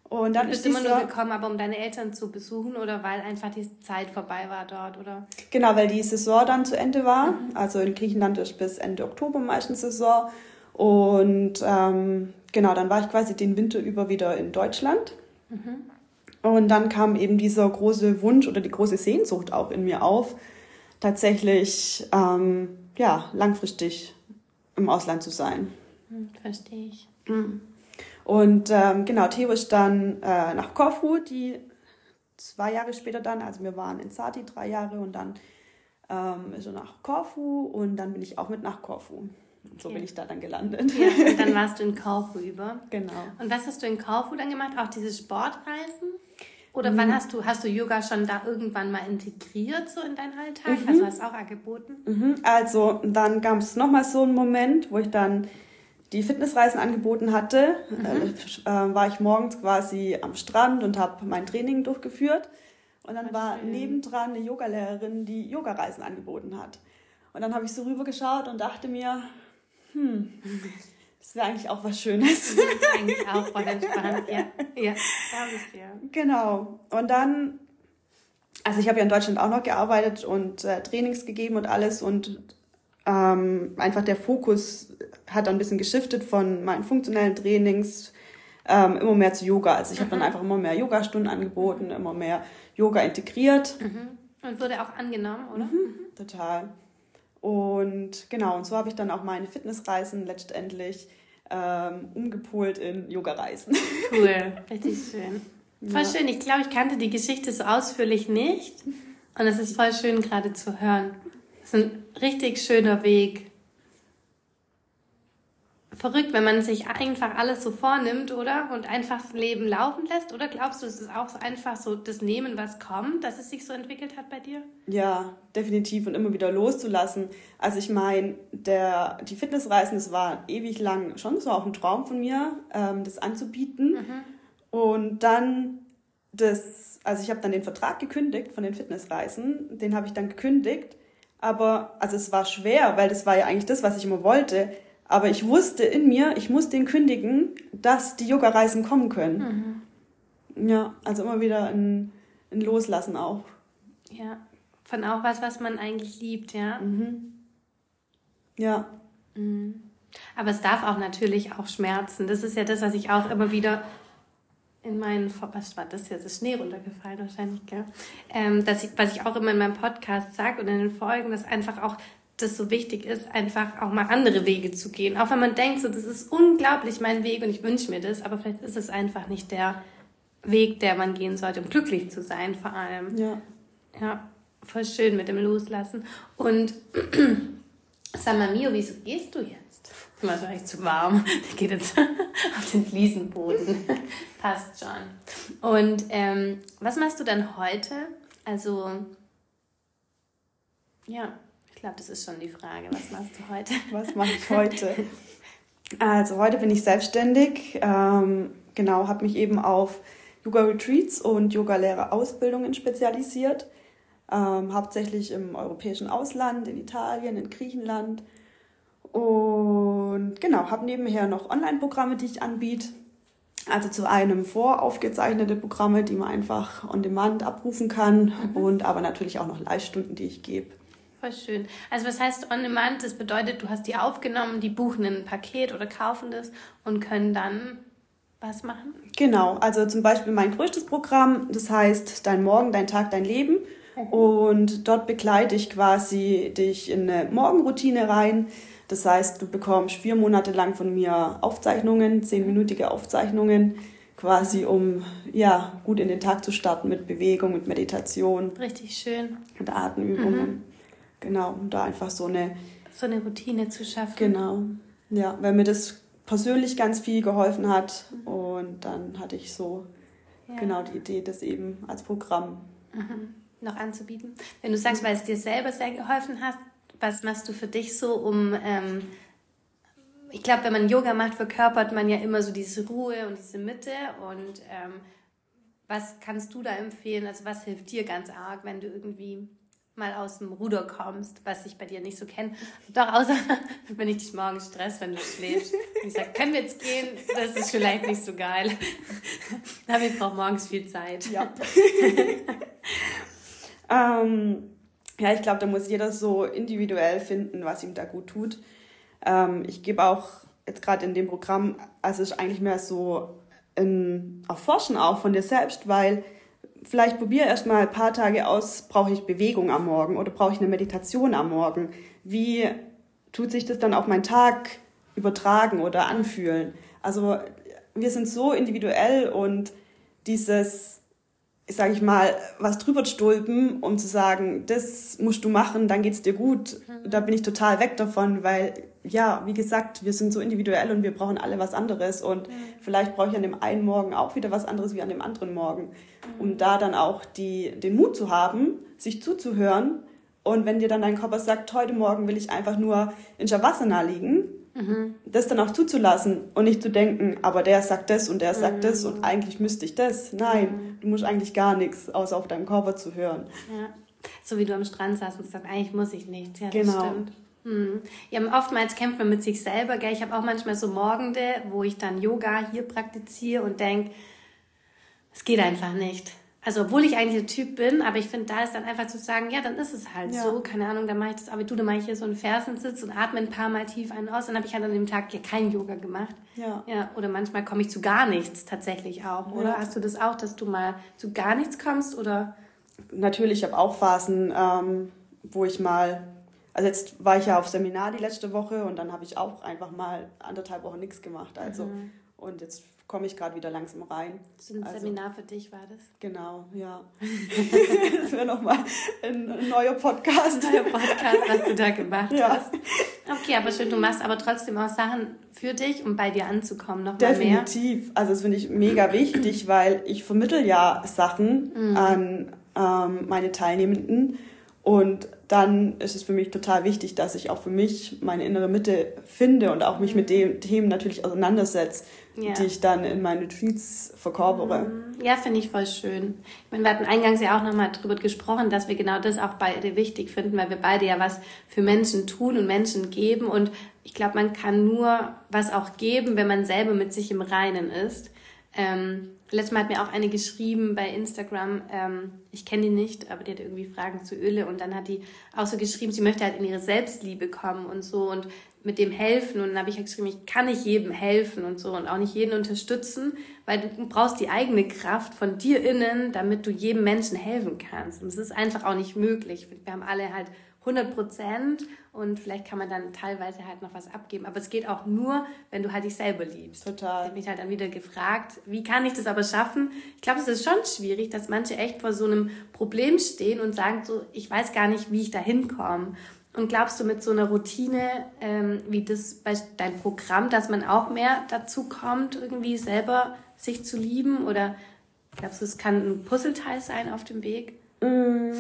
[SPEAKER 1] Und dann du bist ist immer nur gekommen, aber um deine Eltern zu besuchen oder weil einfach die Zeit vorbei war dort, oder?
[SPEAKER 2] Genau, weil die Saison dann zu Ende war. Mhm. Also in Griechenland ist bis Ende Oktober meistens Saison. Und ähm, genau, dann war ich quasi den Winter über wieder in Deutschland. Mhm. Und dann kam eben dieser große Wunsch oder die große Sehnsucht auch in mir auf, tatsächlich ähm, ja, langfristig im Ausland zu sein.
[SPEAKER 1] Hm, verstehe ich.
[SPEAKER 2] Mhm. Und ähm, genau, Theo ist dann äh, nach Korfu, die zwei Jahre später dann, also wir waren in Sati drei Jahre und dann ähm, ist er nach Korfu und dann bin ich auch mit nach Korfu. Und so okay. bin ich da dann gelandet.
[SPEAKER 1] Ja, und dann warst du in Korfu über.
[SPEAKER 2] Genau.
[SPEAKER 1] Und was hast du in Korfu dann gemacht? Auch diese Sportreisen? Oder mhm. wann hast du, hast du Yoga schon da irgendwann mal integriert so in deinen Alltag? Mhm. Also hast du auch angeboten?
[SPEAKER 2] Mhm. Also dann gab es nochmal so einen Moment, wo ich dann die Fitnessreisen angeboten hatte. Mhm. Äh, war ich morgens quasi am Strand und habe mein Training durchgeführt. Und dann war nebendran eine Yogalehrerin, die Yogareisen angeboten hat. Und dann habe ich so rübergeschaut und dachte mir, hm, das wäre eigentlich auch was Schönes. Das ist eigentlich auch voll entspannt, ja. Ja, glaube ich dir. Genau. Und dann, also ich habe ja in Deutschland auch noch gearbeitet und äh, Trainings gegeben und alles und ähm, einfach der Fokus hat dann ein bisschen geschiftet von meinen funktionellen Trainings ähm, immer mehr zu Yoga. Also ich mhm. habe dann einfach immer mehr Yogastunden angeboten, immer mehr Yoga integriert.
[SPEAKER 1] Mhm. Und wurde auch angenommen, oder? Mhm.
[SPEAKER 2] mhm. Total. Und genau, und so habe ich dann auch meine Fitnessreisen letztendlich ähm, umgepolt in Yoga-Reisen.
[SPEAKER 1] Cool, richtig schön. Voll ja. schön. Ich glaube, ich kannte die Geschichte so ausführlich nicht. Und es ist voll schön gerade zu hören. Es ist ein richtig schöner Weg, verrückt, wenn man sich einfach alles so vornimmt, oder? Und einfach das Leben laufen lässt? Oder glaubst du, es ist auch so einfach so das Nehmen, was kommt, dass es sich so entwickelt hat bei dir?
[SPEAKER 2] Ja, definitiv und immer wieder loszulassen. Also ich meine, der, die Fitnessreisen, das war ewig lang schon so auch ein Traum von mir, ähm, das anzubieten. Mhm. Und dann das, also ich habe dann den Vertrag gekündigt von den Fitnessreisen, den habe ich dann gekündigt. Aber, also es war schwer, weil das war ja eigentlich das, was ich immer wollte aber ich wusste in mir, ich muss den kündigen, dass die Yoga-Reisen kommen können. Mhm. Ja, also immer wieder ein, ein Loslassen auch.
[SPEAKER 1] Ja, von auch was, was man eigentlich liebt, ja.
[SPEAKER 2] Mhm. Ja.
[SPEAKER 1] Mhm. Aber es darf auch natürlich auch schmerzen. Das ist ja das, was ich auch immer wieder in meinen, was war das jetzt? Ist Schnee runtergefallen wahrscheinlich, gell? Ähm, dass ich, was ich auch immer in meinem Podcast sage und in den Folgen, dass einfach auch das so wichtig ist, einfach auch mal andere Wege zu gehen. Auch wenn man denkt, so, das ist unglaublich mein Weg und ich wünsche mir das, aber vielleicht ist es einfach nicht der Weg, der man gehen sollte, um glücklich zu sein, vor allem.
[SPEAKER 2] Ja.
[SPEAKER 1] Ja, voll schön mit dem Loslassen. Und mal, Mio, wieso gehst du jetzt? Ist mir wahrscheinlich zu warm. Der geht jetzt auf den Fliesenboden. Passt schon. Und ähm, was machst du dann heute? Also, ja, glaube, das ist schon die Frage. Was machst du heute?
[SPEAKER 2] Was mache ich heute? Also heute bin ich selbstständig. Ähm, genau, habe mich eben auf Yoga-Retreats und Yoga-Lehrer-Ausbildungen spezialisiert. Ähm, hauptsächlich im europäischen Ausland, in Italien, in Griechenland. Und genau, habe nebenher noch Online-Programme, die ich anbiete. Also zu einem voraufgezeichnete Programme, die man einfach on demand abrufen kann mhm. und aber natürlich auch noch Live-Stunden, die ich gebe.
[SPEAKER 1] Voll schön. Also was heißt on demand? Das bedeutet, du hast die aufgenommen, die buchen ein Paket oder kaufen das und können dann was machen?
[SPEAKER 2] Genau, also zum Beispiel mein größtes Programm, das heißt Dein Morgen, Dein Tag, Dein Leben. Und dort begleite ich quasi dich in eine Morgenroutine rein. Das heißt, du bekommst vier Monate lang von mir Aufzeichnungen, zehnminütige Aufzeichnungen, quasi um ja gut in den Tag zu starten mit Bewegung, mit Meditation.
[SPEAKER 1] Richtig schön.
[SPEAKER 2] Mit Atemübungen. Mhm. Genau, um da einfach so eine
[SPEAKER 1] so eine Routine zu schaffen.
[SPEAKER 2] Genau. Ja, weil mir das persönlich ganz viel geholfen hat und dann hatte ich so ja. genau die Idee, das eben als Programm
[SPEAKER 1] mhm. noch anzubieten. Wenn du sagst, weil es dir selber sehr geholfen hat, was machst du für dich so, um, ähm, ich glaube, wenn man Yoga macht, verkörpert man ja immer so diese Ruhe und diese Mitte und ähm, was kannst du da empfehlen? Also was hilft dir ganz arg, wenn du irgendwie mal aus dem Ruder kommst, was ich bei dir nicht so kenne. Doch außer, wenn ich dich morgen stress, wenn du schläfst. Und ich sage, können wir jetzt gehen? Das ist vielleicht nicht so geil. Damit braucht morgens viel Zeit.
[SPEAKER 2] Ja. ähm, ja, ich glaube, da muss jeder so individuell finden, was ihm da gut tut. Ähm, ich gebe auch jetzt gerade in dem Programm, also es ist eigentlich mehr so ein Erforschen auch von dir selbst, weil vielleicht probiere erstmal ein paar Tage aus, brauche ich Bewegung am Morgen oder brauche ich eine Meditation am Morgen? Wie tut sich das dann auf meinen Tag übertragen oder anfühlen? Also wir sind so individuell und dieses sage ich mal, was drüber stulpen, um zu sagen, das musst du machen, dann geht's dir gut. Mhm. Da bin ich total weg davon, weil, ja, wie gesagt, wir sind so individuell und wir brauchen alle was anderes. Und mhm. vielleicht brauche ich an dem einen Morgen auch wieder was anderes wie an dem anderen Morgen. Mhm. Um da dann auch die, den Mut zu haben, sich zuzuhören. Und wenn dir dann dein Körper sagt, heute Morgen will ich einfach nur in Shavasana liegen, Mhm. Das dann auch zuzulassen und nicht zu denken, aber der sagt das und der sagt mhm. das und eigentlich müsste ich das. Nein, du musst eigentlich gar nichts, außer auf deinem Körper zu hören.
[SPEAKER 1] Ja. So wie du am Strand saßt und sagst, eigentlich muss ich nichts. Ja, das genau. stimmt. Hm. Ja, oftmals kämpft man mit sich selber. Gell? Ich habe auch manchmal so Morgende, wo ich dann Yoga hier praktiziere und denke, es geht einfach nicht. Also, obwohl ich eigentlich der Typ bin, aber ich finde, da ist dann einfach zu sagen, ja, dann ist es halt ja. so. Keine Ahnung, dann mache ich das Abitur, dann mache ich hier so einen Fersensitz und atme ein paar Mal tief ein und aus. Dann habe ich halt an dem Tag ja kein Yoga gemacht. Ja. ja oder manchmal komme ich zu gar nichts tatsächlich auch. Oder ja. hast du das auch, dass du mal zu gar nichts kommst? Oder?
[SPEAKER 2] Natürlich, ich habe auch Phasen, ähm, wo ich mal also jetzt war ich ja auf Seminar die letzte Woche und dann habe ich auch einfach mal anderthalb Wochen nichts gemacht. Also mhm. und jetzt komme ich gerade wieder langsam rein.
[SPEAKER 1] So ein also, Seminar für dich war das?
[SPEAKER 2] Genau, ja. das wäre nochmal ein, ein neuer Podcast.
[SPEAKER 1] Ein neuer Podcast, was du da gemacht ja. hast. Okay, aber schön, du machst aber trotzdem auch Sachen für dich, um bei dir anzukommen, noch
[SPEAKER 2] Definitiv. Mehr. Also das finde ich mega wichtig, weil ich vermittel ja Sachen mhm. an ähm, meine Teilnehmenden und dann ist es für mich total wichtig, dass ich auch für mich meine innere Mitte finde und auch mich mit den Themen natürlich auseinandersetze, ja. die ich dann in meine Tweets verkörpere.
[SPEAKER 1] Mhm. Ja, finde ich voll schön. Ich meine, wir hatten eingangs ja auch nochmal darüber gesprochen, dass wir genau das auch beide wichtig finden, weil wir beide ja was für Menschen tun und Menschen geben. Und ich glaube, man kann nur was auch geben, wenn man selber mit sich im Reinen ist. Ähm, letztes Mal hat mir auch eine geschrieben bei Instagram, ähm, ich kenne die nicht, aber die hat irgendwie Fragen zu Öle und dann hat die auch so geschrieben, sie möchte halt in ihre Selbstliebe kommen und so und mit dem helfen und dann habe ich halt geschrieben, ich kann nicht jedem helfen und so und auch nicht jeden unterstützen, weil du brauchst die eigene Kraft von dir innen, damit du jedem Menschen helfen kannst und es ist einfach auch nicht möglich. Wir haben alle halt 100 Prozent und vielleicht kann man dann teilweise halt noch was abgeben. Aber es geht auch nur, wenn du halt dich selber liebst. Total. Ich habe mich halt dann wieder gefragt, wie kann ich das aber schaffen? Ich glaube, es ist schon schwierig, dass manche echt vor so einem Problem stehen und sagen so, ich weiß gar nicht, wie ich da hinkomme. Und glaubst du mit so einer Routine ähm, wie das bei deinem Programm, dass man auch mehr dazu kommt, irgendwie selber sich zu lieben? Oder glaubst du, es kann ein Puzzleteil sein auf dem Weg?
[SPEAKER 2] Mm,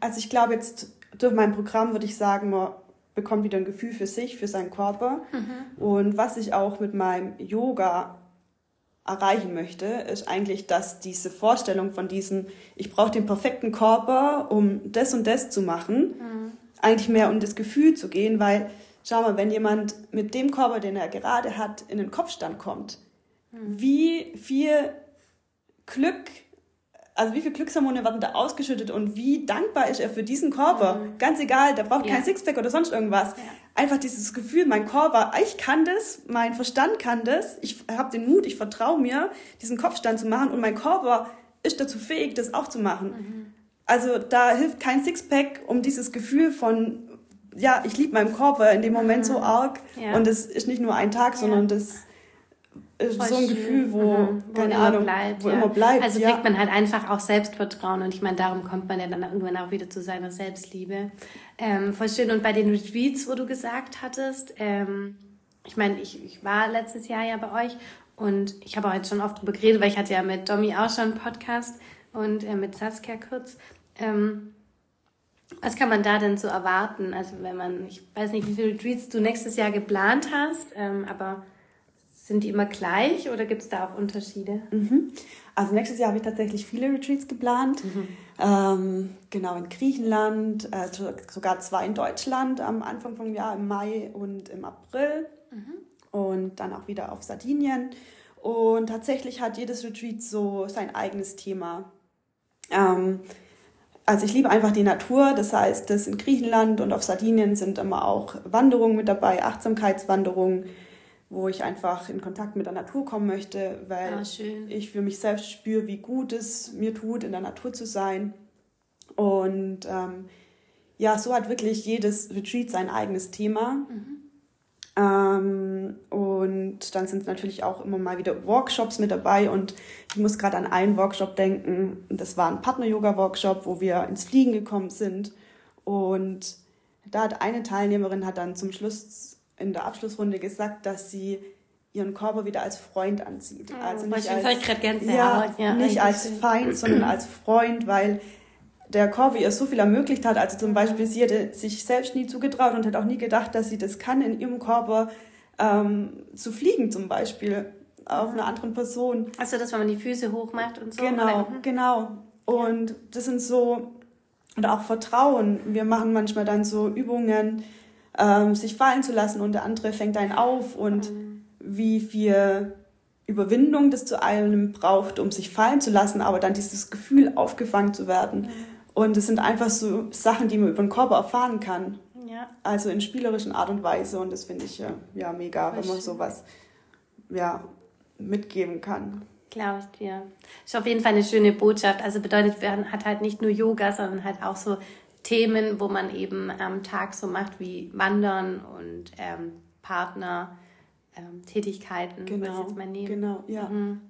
[SPEAKER 2] also ich glaube jetzt durch mein Programm würde ich sagen, man bekommt wieder ein Gefühl für sich, für seinen Körper. Mhm. Und was ich auch mit meinem Yoga erreichen möchte, ist eigentlich, dass diese Vorstellung von diesem, ich brauche den perfekten Körper, um das und das zu machen, mhm. Eigentlich mehr um das Gefühl zu gehen, weil, schau mal, wenn jemand mit dem Körper, den er gerade hat, in den Kopfstand kommt, mhm. wie viel Glück also wie viel Glückshormone werden da ausgeschüttet und wie dankbar ist er für diesen Körper. Mhm. Ganz egal, der braucht ja. kein Sixpack oder sonst irgendwas. Ja. Einfach dieses Gefühl, mein Körper, ich kann das, mein Verstand kann das, ich habe den Mut, ich vertraue mir, diesen Kopfstand zu machen und mein Körper ist dazu fähig, das auch zu machen. Mhm. Also da hilft kein Sixpack, um dieses Gefühl von ja, ich liebe meinen Körper in dem Moment so mhm. arg. Ja. Und es ist nicht nur ein Tag, sondern das ist Voll so ein schön. Gefühl, wo, mhm. wo keine
[SPEAKER 1] Ahnung, bleibt, wo ja. immer bleibt. Also kriegt man halt einfach auch Selbstvertrauen und ich meine, darum kommt man ja dann irgendwann auch wieder zu seiner Selbstliebe. Ähm, voll schön. Und bei den Retreats, wo du gesagt hattest, ähm, ich meine, ich, ich war letztes Jahr ja bei euch und ich habe heute schon oft drüber geredet, weil ich hatte ja mit Domi auch schon einen Podcast und äh, mit Saskia kurz. Ähm, was kann man da denn so erwarten? Also wenn man, ich weiß nicht, wie viele Retreats du nächstes Jahr geplant hast, ähm, aber sind die immer gleich oder gibt es da auch Unterschiede?
[SPEAKER 2] Mhm. Also nächstes Jahr habe ich tatsächlich viele Retreats geplant. Mhm. Ähm, genau in Griechenland, äh, sogar zwei in Deutschland am Anfang vom Jahr, im Mai und im April. Mhm. Und dann auch wieder auf Sardinien. Und tatsächlich hat jedes Retreat so sein eigenes Thema. Ähm, also ich liebe einfach die Natur, das heißt, das in Griechenland und auf Sardinien sind immer auch Wanderungen mit dabei, Achtsamkeitswanderungen, wo ich einfach in Kontakt mit der Natur kommen möchte, weil ah, ich für mich selbst spüre, wie gut es mir tut, in der Natur zu sein. Und ähm, ja, so hat wirklich jedes Retreat sein eigenes Thema. Mhm. Ähm, und dann sind natürlich auch immer mal wieder Workshops mit dabei. Und ich muss gerade an einen Workshop denken. Das war ein Partner-Yoga-Workshop, wo wir ins Fliegen gekommen sind. Und da hat eine Teilnehmerin hat dann zum Schluss in der Abschlussrunde gesagt, dass sie ihren Körper wieder als Freund ansieht. Oh, also nicht als, ja, ja, nicht als Feind, sondern als Freund, weil der Corby ihr so viel ermöglicht hat. Also zum Beispiel, sie hätte sich selbst nie zugetraut und hat auch nie gedacht, dass sie das kann, in ihrem Körper ähm, zu fliegen zum Beispiel auf einer anderen Person.
[SPEAKER 1] Also, dass man die Füße hoch macht und so.
[SPEAKER 2] Genau, genau. Und das sind so, und auch Vertrauen. Wir machen manchmal dann so Übungen, ähm, sich fallen zu lassen und der andere fängt einen auf und mhm. wie viel Überwindung das zu einem braucht, um sich fallen zu lassen, aber dann dieses Gefühl aufgefangen zu werden. Mhm. Und es sind einfach so Sachen, die man über den Körper erfahren kann. Ja. Also in spielerischen Art und Weise. Und das finde ich ja, ja mega, Voll wenn man sowas ja, mitgeben kann.
[SPEAKER 1] Glaube ich dir. Ist auf jeden Fall eine schöne Botschaft. Also bedeutet, man hat halt nicht nur Yoga, sondern halt auch so Themen, wo man eben am Tag so macht wie Wandern und ähm, Partner, ähm, Tätigkeiten, genau, ich jetzt mal nehmen. Genau, ja. Mhm.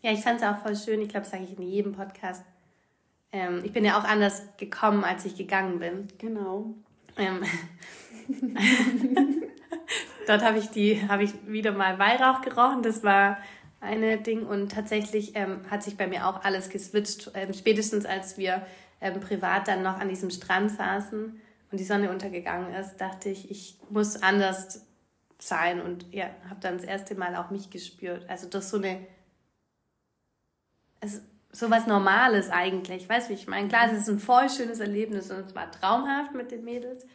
[SPEAKER 1] Ja, ich fand es auch voll schön. Ich glaube, das sage ich in jedem Podcast. Ähm, ich bin ja auch anders gekommen, als ich gegangen bin. Genau. Ähm, dort habe ich die, habe ich wieder mal Weihrauch gerochen. Das war eine Ding und tatsächlich ähm, hat sich bei mir auch alles geswitcht. Ähm, spätestens als wir ähm, privat dann noch an diesem Strand saßen und die Sonne untergegangen ist, dachte ich, ich muss anders sein und ja, habe dann das erste Mal auch mich gespürt. Also das so eine, es, so was Normales eigentlich, weißt du, wie ich meine? Klar, es ist ein voll schönes Erlebnis und es war traumhaft mit den Mädels.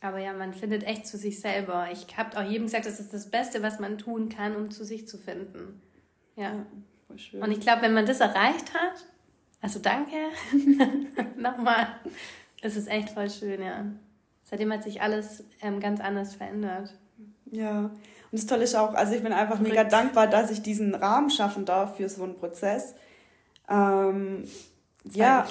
[SPEAKER 1] Aber ja, man findet echt zu sich selber. Ich habe auch jedem gesagt, das ist das Beste, was man tun kann, um zu sich zu finden. Ja. ja und ich glaube, wenn man das erreicht hat, also danke. Nochmal. Es ist echt voll schön, ja. Seitdem hat sich alles ähm, ganz anders verändert.
[SPEAKER 2] Ja, und das Tolle ist auch, also ich bin einfach mega dankbar, dass ich diesen Rahmen schaffen darf für so einen Prozess. Ähm, ja,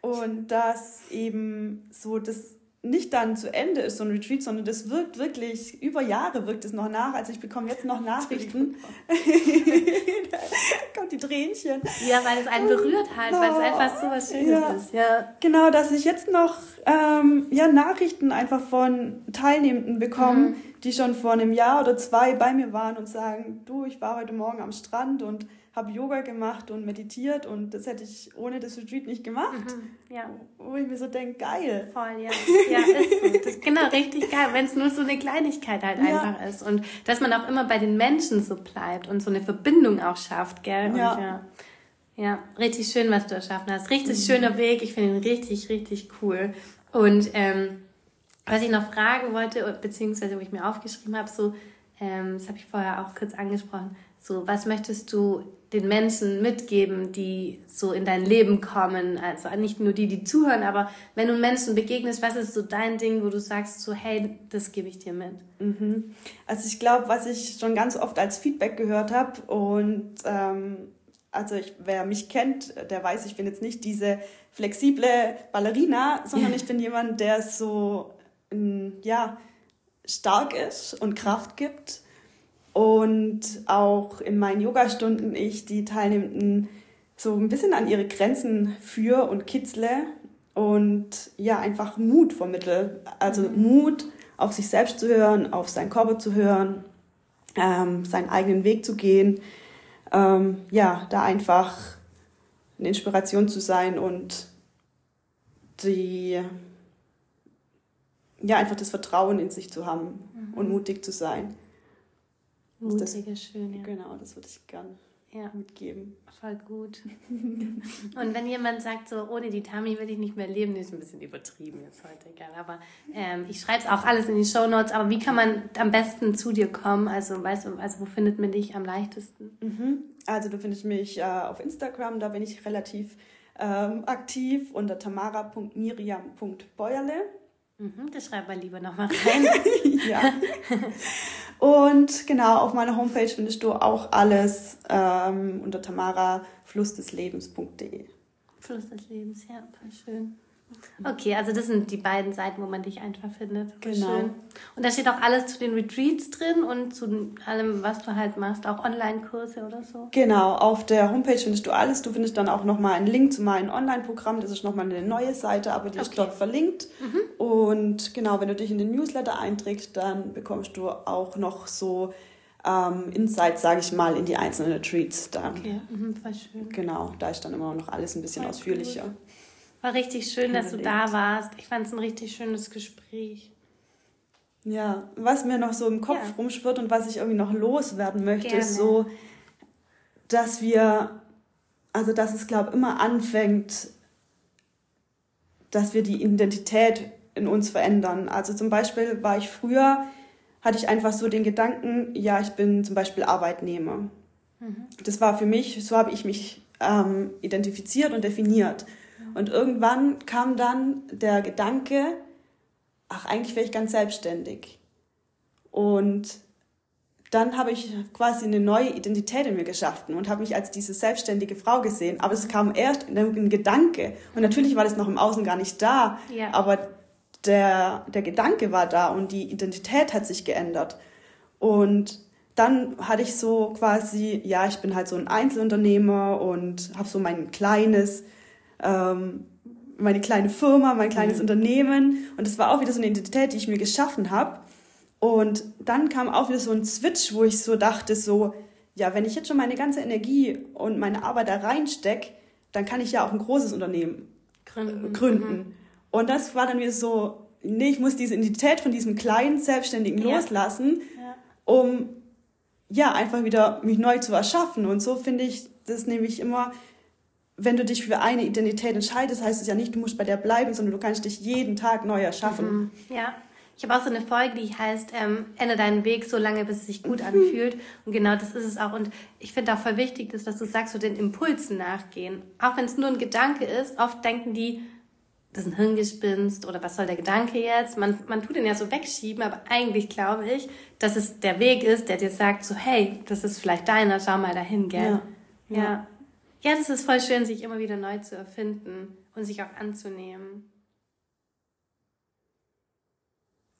[SPEAKER 2] und dass eben so das nicht dann zu Ende ist, so ein Retreat, sondern das wirkt wirklich, über Jahre wirkt es noch nach. Also ich bekomme jetzt noch Nachrichten. da kommt die Tränchen.
[SPEAKER 1] Ja, weil es einen berührt hat, weil es einfach so was Schönes
[SPEAKER 2] ja. ist. Ja. Genau, dass ich jetzt noch ähm, ja, Nachrichten einfach von Teilnehmenden bekomme, mhm. die schon vor einem Jahr oder zwei bei mir waren und sagen, du, ich war heute Morgen am Strand und habe Yoga gemacht und meditiert und das hätte ich ohne das Retreat nicht gemacht. Mhm, ja. Wo ich mir so denke, geil. Voll, ja.
[SPEAKER 1] Ja, ist so. Genau, richtig geil, wenn es nur so eine Kleinigkeit halt ja. einfach ist. Und dass man auch immer bei den Menschen so bleibt und so eine Verbindung auch schafft, gell? Und ja. ja. Ja, richtig schön, was du erschaffen hast. Richtig mhm. schöner Weg. Ich finde ihn richtig, richtig cool. Und ähm, was ich noch fragen wollte, beziehungsweise wo ich mir aufgeschrieben habe, so, ähm, das habe ich vorher auch kurz angesprochen, so, was möchtest du den Menschen mitgeben, die so in dein Leben kommen? Also nicht nur die, die zuhören, aber wenn du Menschen begegnest, was ist so dein Ding, wo du sagst so, hey, das gebe ich dir mit?
[SPEAKER 2] Mhm. Also ich glaube, was ich schon ganz oft als Feedback gehört habe und ähm, also ich, wer mich kennt, der weiß, ich bin jetzt nicht diese flexible Ballerina, sondern ich bin jemand, der so ja, stark ist und Kraft gibt. Und auch in meinen Yogastunden ich die Teilnehmenden so ein bisschen an ihre Grenzen führe und kitzle und ja, einfach Mut vermittle. Also mhm. Mut, auf sich selbst zu hören, auf seinen Körper zu hören, ähm, seinen eigenen Weg zu gehen. Ähm, ja, da einfach eine Inspiration zu sein und die, ja, einfach das Vertrauen in sich zu haben mhm. und mutig zu sein. Mutig ist schön, ja. Genau, das würde ich gern ja. mitgeben.
[SPEAKER 1] Voll gut. und wenn jemand sagt, so ohne die Tami will ich nicht mehr leben, das ist ein bisschen übertrieben jetzt heute, egal. Aber ähm, ich schreibe es auch alles in die Show Notes. Aber wie kann man am besten zu dir kommen? Also, weißt du, also wo findet man dich am leichtesten?
[SPEAKER 2] Mhm. Also du findest mich äh, auf Instagram, da bin ich relativ ähm, aktiv unter tamara.miriam.bäuerle.
[SPEAKER 1] Mhm, das schreiben wir lieber nochmal rein. ja.
[SPEAKER 2] Und genau, auf meiner Homepage findest du auch alles ähm, unter tamaraflussdeslebens.de.
[SPEAKER 1] Fluss des Lebens, ja, voll schön. Okay, also das sind die beiden Seiten, wo man dich einfach findet. Genau. Schön. Und da steht auch alles zu den Retreats drin und zu allem, was du halt machst, auch Online-Kurse oder so.
[SPEAKER 2] Genau, auf der Homepage findest du alles. Du findest dann auch nochmal einen Link zu meinem Online-Programm. Das ist nochmal eine neue Seite, aber die okay. ist dort verlinkt. Mhm. Und genau, wenn du dich in den Newsletter einträgst, dann bekommst du auch noch so ähm, Insights, sage ich mal, in die einzelnen Retreats dann. Okay, mhm, voll schön. Genau, da ist dann immer noch alles ein bisschen voll ausführlicher. Cool.
[SPEAKER 1] War richtig schön, dass du da warst. Ich fand es ein richtig schönes Gespräch.
[SPEAKER 2] Ja, was mir noch so im Kopf ja. rumschwirrt und was ich irgendwie noch loswerden möchte, Gerne. ist so, dass wir, also dass es, glaube ich, immer anfängt, dass wir die Identität in uns verändern. Also zum Beispiel war ich früher, hatte ich einfach so den Gedanken, ja, ich bin zum Beispiel Arbeitnehmer. Mhm. Das war für mich, so habe ich mich ähm, identifiziert und definiert. Und irgendwann kam dann der Gedanke, ach, eigentlich wäre ich ganz selbstständig. Und dann habe ich quasi eine neue Identität in mir geschaffen und habe mich als diese selbstständige Frau gesehen. Aber es kam erst ein Gedanke. Und natürlich war das noch im Außen gar nicht da. Ja. Aber der, der Gedanke war da und die Identität hat sich geändert. Und dann hatte ich so quasi, ja, ich bin halt so ein Einzelunternehmer und habe so mein kleines ähm, meine kleine Firma, mein kleines mhm. Unternehmen. Und das war auch wieder so eine Identität, die ich mir geschaffen habe. Und dann kam auch wieder so ein Switch, wo ich so dachte, so, ja, wenn ich jetzt schon meine ganze Energie und meine Arbeit da reinstecke, dann kann ich ja auch ein großes Unternehmen gründen. gründen. Mhm. Und das war dann wieder so, nee, ich muss diese Identität von diesem kleinen Selbstständigen ja. loslassen, ja. um ja einfach wieder mich neu zu erschaffen. Und so finde ich das nämlich immer wenn du dich für eine Identität entscheidest, heißt es ja nicht, du musst bei der bleiben, sondern du kannst dich jeden Tag neu erschaffen.
[SPEAKER 1] Mhm. Ja. Ich habe auch so eine Folge, die heißt, ähm, ende deinen Weg so lange, bis es sich gut mhm. anfühlt. Und genau das ist es auch. Und ich finde auch voll wichtig, dass, dass du sagst, so den Impulsen nachgehen. Auch wenn es nur ein Gedanke ist, oft denken die, das ist ein Hirngespinst oder was soll der Gedanke jetzt? Man, man tut den ja so wegschieben, aber eigentlich glaube ich, dass es der Weg ist, der dir sagt, so hey, das ist vielleicht deiner, schau mal dahin, gell? Ja. ja. ja. Ja, das ist voll schön, sich immer wieder neu zu erfinden und sich auch anzunehmen.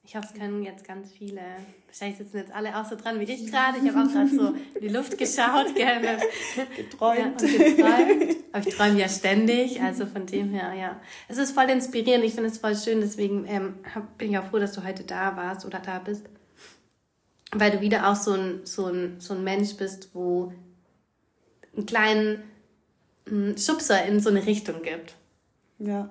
[SPEAKER 1] Ich hoffe, es können jetzt ganz viele, wahrscheinlich sitzen jetzt alle auch so dran wie ich gerade. Ich habe auch gerade so in die Luft geschaut, gerne geträumt. Ja, geträumt. Aber ich träume ja ständig, also von dem her, ja. Es ist voll inspirierend, ich finde es voll schön, deswegen ähm, bin ich auch froh, dass du heute da warst oder da bist. Weil du wieder auch so ein, so ein, so ein Mensch bist, wo einen kleinen Schubser in so eine Richtung gibt. Ja.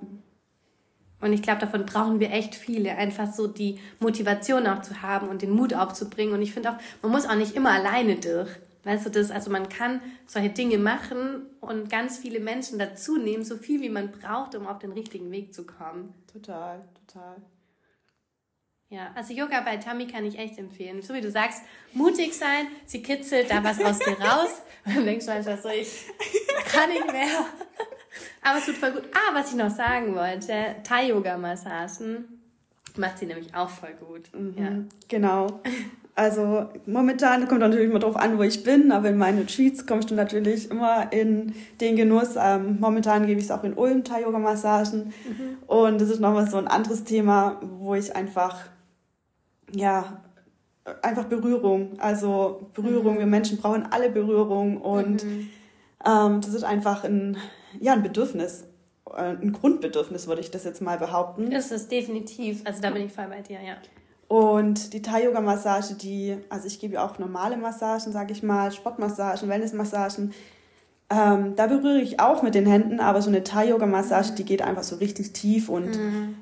[SPEAKER 1] Und ich glaube, davon brauchen wir echt viele, einfach so die Motivation auch zu haben und den Mut aufzubringen. Und ich finde auch, man muss auch nicht immer alleine durch. Weißt du das? Also man kann solche Dinge machen und ganz viele Menschen dazu nehmen, so viel wie man braucht, um auf den richtigen Weg zu kommen.
[SPEAKER 2] Total, total.
[SPEAKER 1] Ja, also Yoga bei Tami kann ich echt empfehlen. So wie du sagst, mutig sein, sie kitzelt da was aus dir raus. Und dann denkst du einfach so, ich kann nicht mehr. Aber es tut voll gut. Ah, was ich noch sagen wollte, Thai-Yoga-Massagen macht sie nämlich auch voll gut. Mhm,
[SPEAKER 2] ja. Genau. Also momentan kommt natürlich immer darauf an, wo ich bin, aber in meinen Retreats kommst du natürlich immer in den Genuss. Ähm, momentan gebe ich es auch in Ulm, Thai-Yoga-Massagen. Mhm. Und das ist nochmal so ein anderes Thema, wo ich einfach, ja, einfach Berührung. Also Berührung, mhm. wir Menschen brauchen alle Berührung und mhm. ähm, das ist einfach ein, ja, ein Bedürfnis. Äh, ein Grundbedürfnis, würde ich das jetzt mal behaupten.
[SPEAKER 3] Ist es definitiv. Also da bin ich voll bei dir, ja.
[SPEAKER 2] Und die Thai-Yoga-Massage, die, also ich gebe auch normale Massagen, sage ich mal, Sportmassagen, Wellnessmassagen. Ähm, da berühre ich auch mit den Händen, aber so eine Thai-Yoga-Massage, die geht einfach so richtig tief und mhm.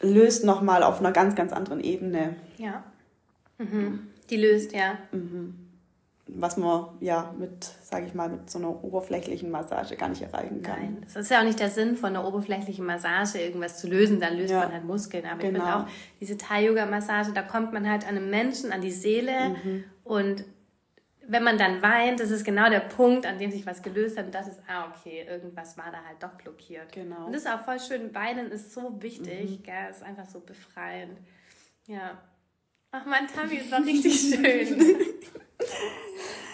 [SPEAKER 2] löst nochmal auf einer ganz, ganz anderen Ebene.
[SPEAKER 3] Ja. Mhm. Die löst, ja.
[SPEAKER 2] Mhm was man ja mit, sage ich mal, mit so einer oberflächlichen Massage gar nicht erreichen kann.
[SPEAKER 3] Nein, das ist ja auch nicht der Sinn von einer oberflächlichen Massage, irgendwas zu lösen, dann löst ja. man halt Muskeln. Aber genau. ich finde auch, diese Thai-Yoga-Massage, da kommt man halt an einem Menschen, an die Seele mhm. und wenn man dann weint, das ist genau der Punkt, an dem sich was gelöst hat und das ist, ah, okay, irgendwas war da halt doch blockiert. Genau. Und das ist auch voll schön, weinen ist so wichtig, mhm. gell, ist einfach so befreiend. Ja. Ach, mein Tami, es war richtig schön.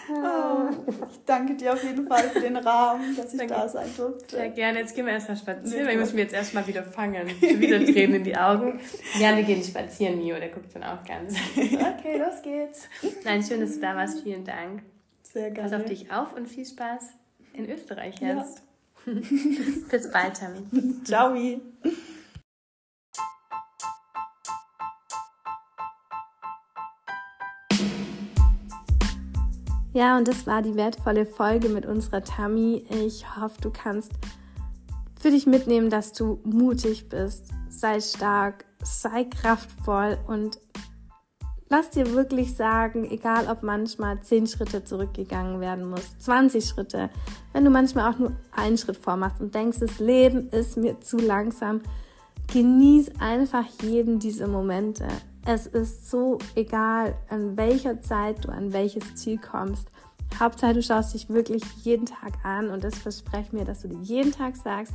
[SPEAKER 2] Oh, ich danke dir auf jeden Fall für den Rahmen, dass ich danke. da sein durfte.
[SPEAKER 3] Sehr gerne. Jetzt gehen wir erstmal spazieren, weil ich muss mich jetzt erstmal wieder fangen. Schon wieder Tränen in die Augen. Ja, wir gehen spazieren, Mio. Der guckt dann auch ganz. Okay, los geht's. Nein, schön, dass du da warst. Vielen Dank. Sehr gerne. Pass auf dich auf und viel Spaß in Österreich jetzt. Ja. Bis bald, Tami.
[SPEAKER 2] Ciao.
[SPEAKER 1] Ja, und das war die wertvolle Folge mit unserer Tammy. Ich hoffe, du kannst für dich mitnehmen, dass du mutig bist. Sei stark, sei kraftvoll und lass dir wirklich sagen, egal ob manchmal 10 Schritte zurückgegangen werden muss, 20 Schritte, wenn du manchmal auch nur einen Schritt vormachst und denkst, das Leben ist mir zu langsam, genieß einfach jeden dieser Momente. Es ist so egal, an welcher Zeit du an welches Ziel kommst. Hauptsache, du schaust dich wirklich jeden Tag an und das verspreche mir, dass du dir jeden Tag sagst,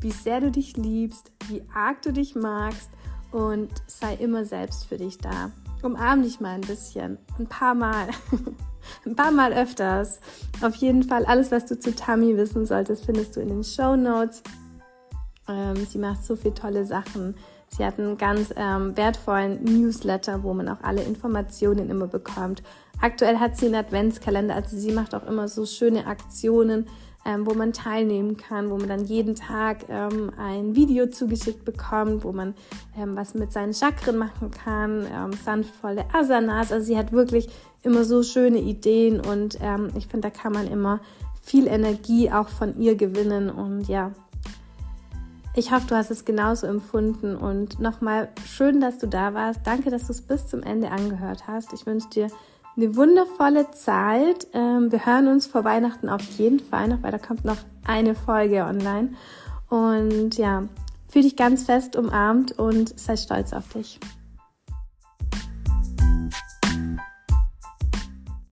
[SPEAKER 1] wie sehr du dich liebst, wie arg du dich magst und sei immer selbst für dich da. Umarm dich mal ein bisschen, ein paar Mal, ein paar Mal öfters. Auf jeden Fall, alles, was du zu Tammy wissen solltest, findest du in den Show Notes. Ähm, sie macht so viele tolle Sachen Sie hat einen ganz ähm, wertvollen Newsletter, wo man auch alle Informationen immer bekommt. Aktuell hat sie einen Adventskalender, also sie macht auch immer so schöne Aktionen, ähm, wo man teilnehmen kann, wo man dann jeden Tag ähm, ein Video zugeschickt bekommt, wo man ähm, was mit seinen Chakren machen kann, ähm, sanftvolle Asanas. Also sie hat wirklich immer so schöne Ideen und ähm, ich finde, da kann man immer viel Energie auch von ihr gewinnen und ja, ich hoffe, du hast es genauso empfunden und nochmal schön, dass du da warst. Danke, dass du es bis zum Ende angehört hast. Ich wünsche dir eine wundervolle Zeit. Ähm, wir hören uns vor Weihnachten auf jeden Fall noch, weil da kommt noch eine Folge online. Und ja, fühl dich ganz fest umarmt und sei stolz auf dich.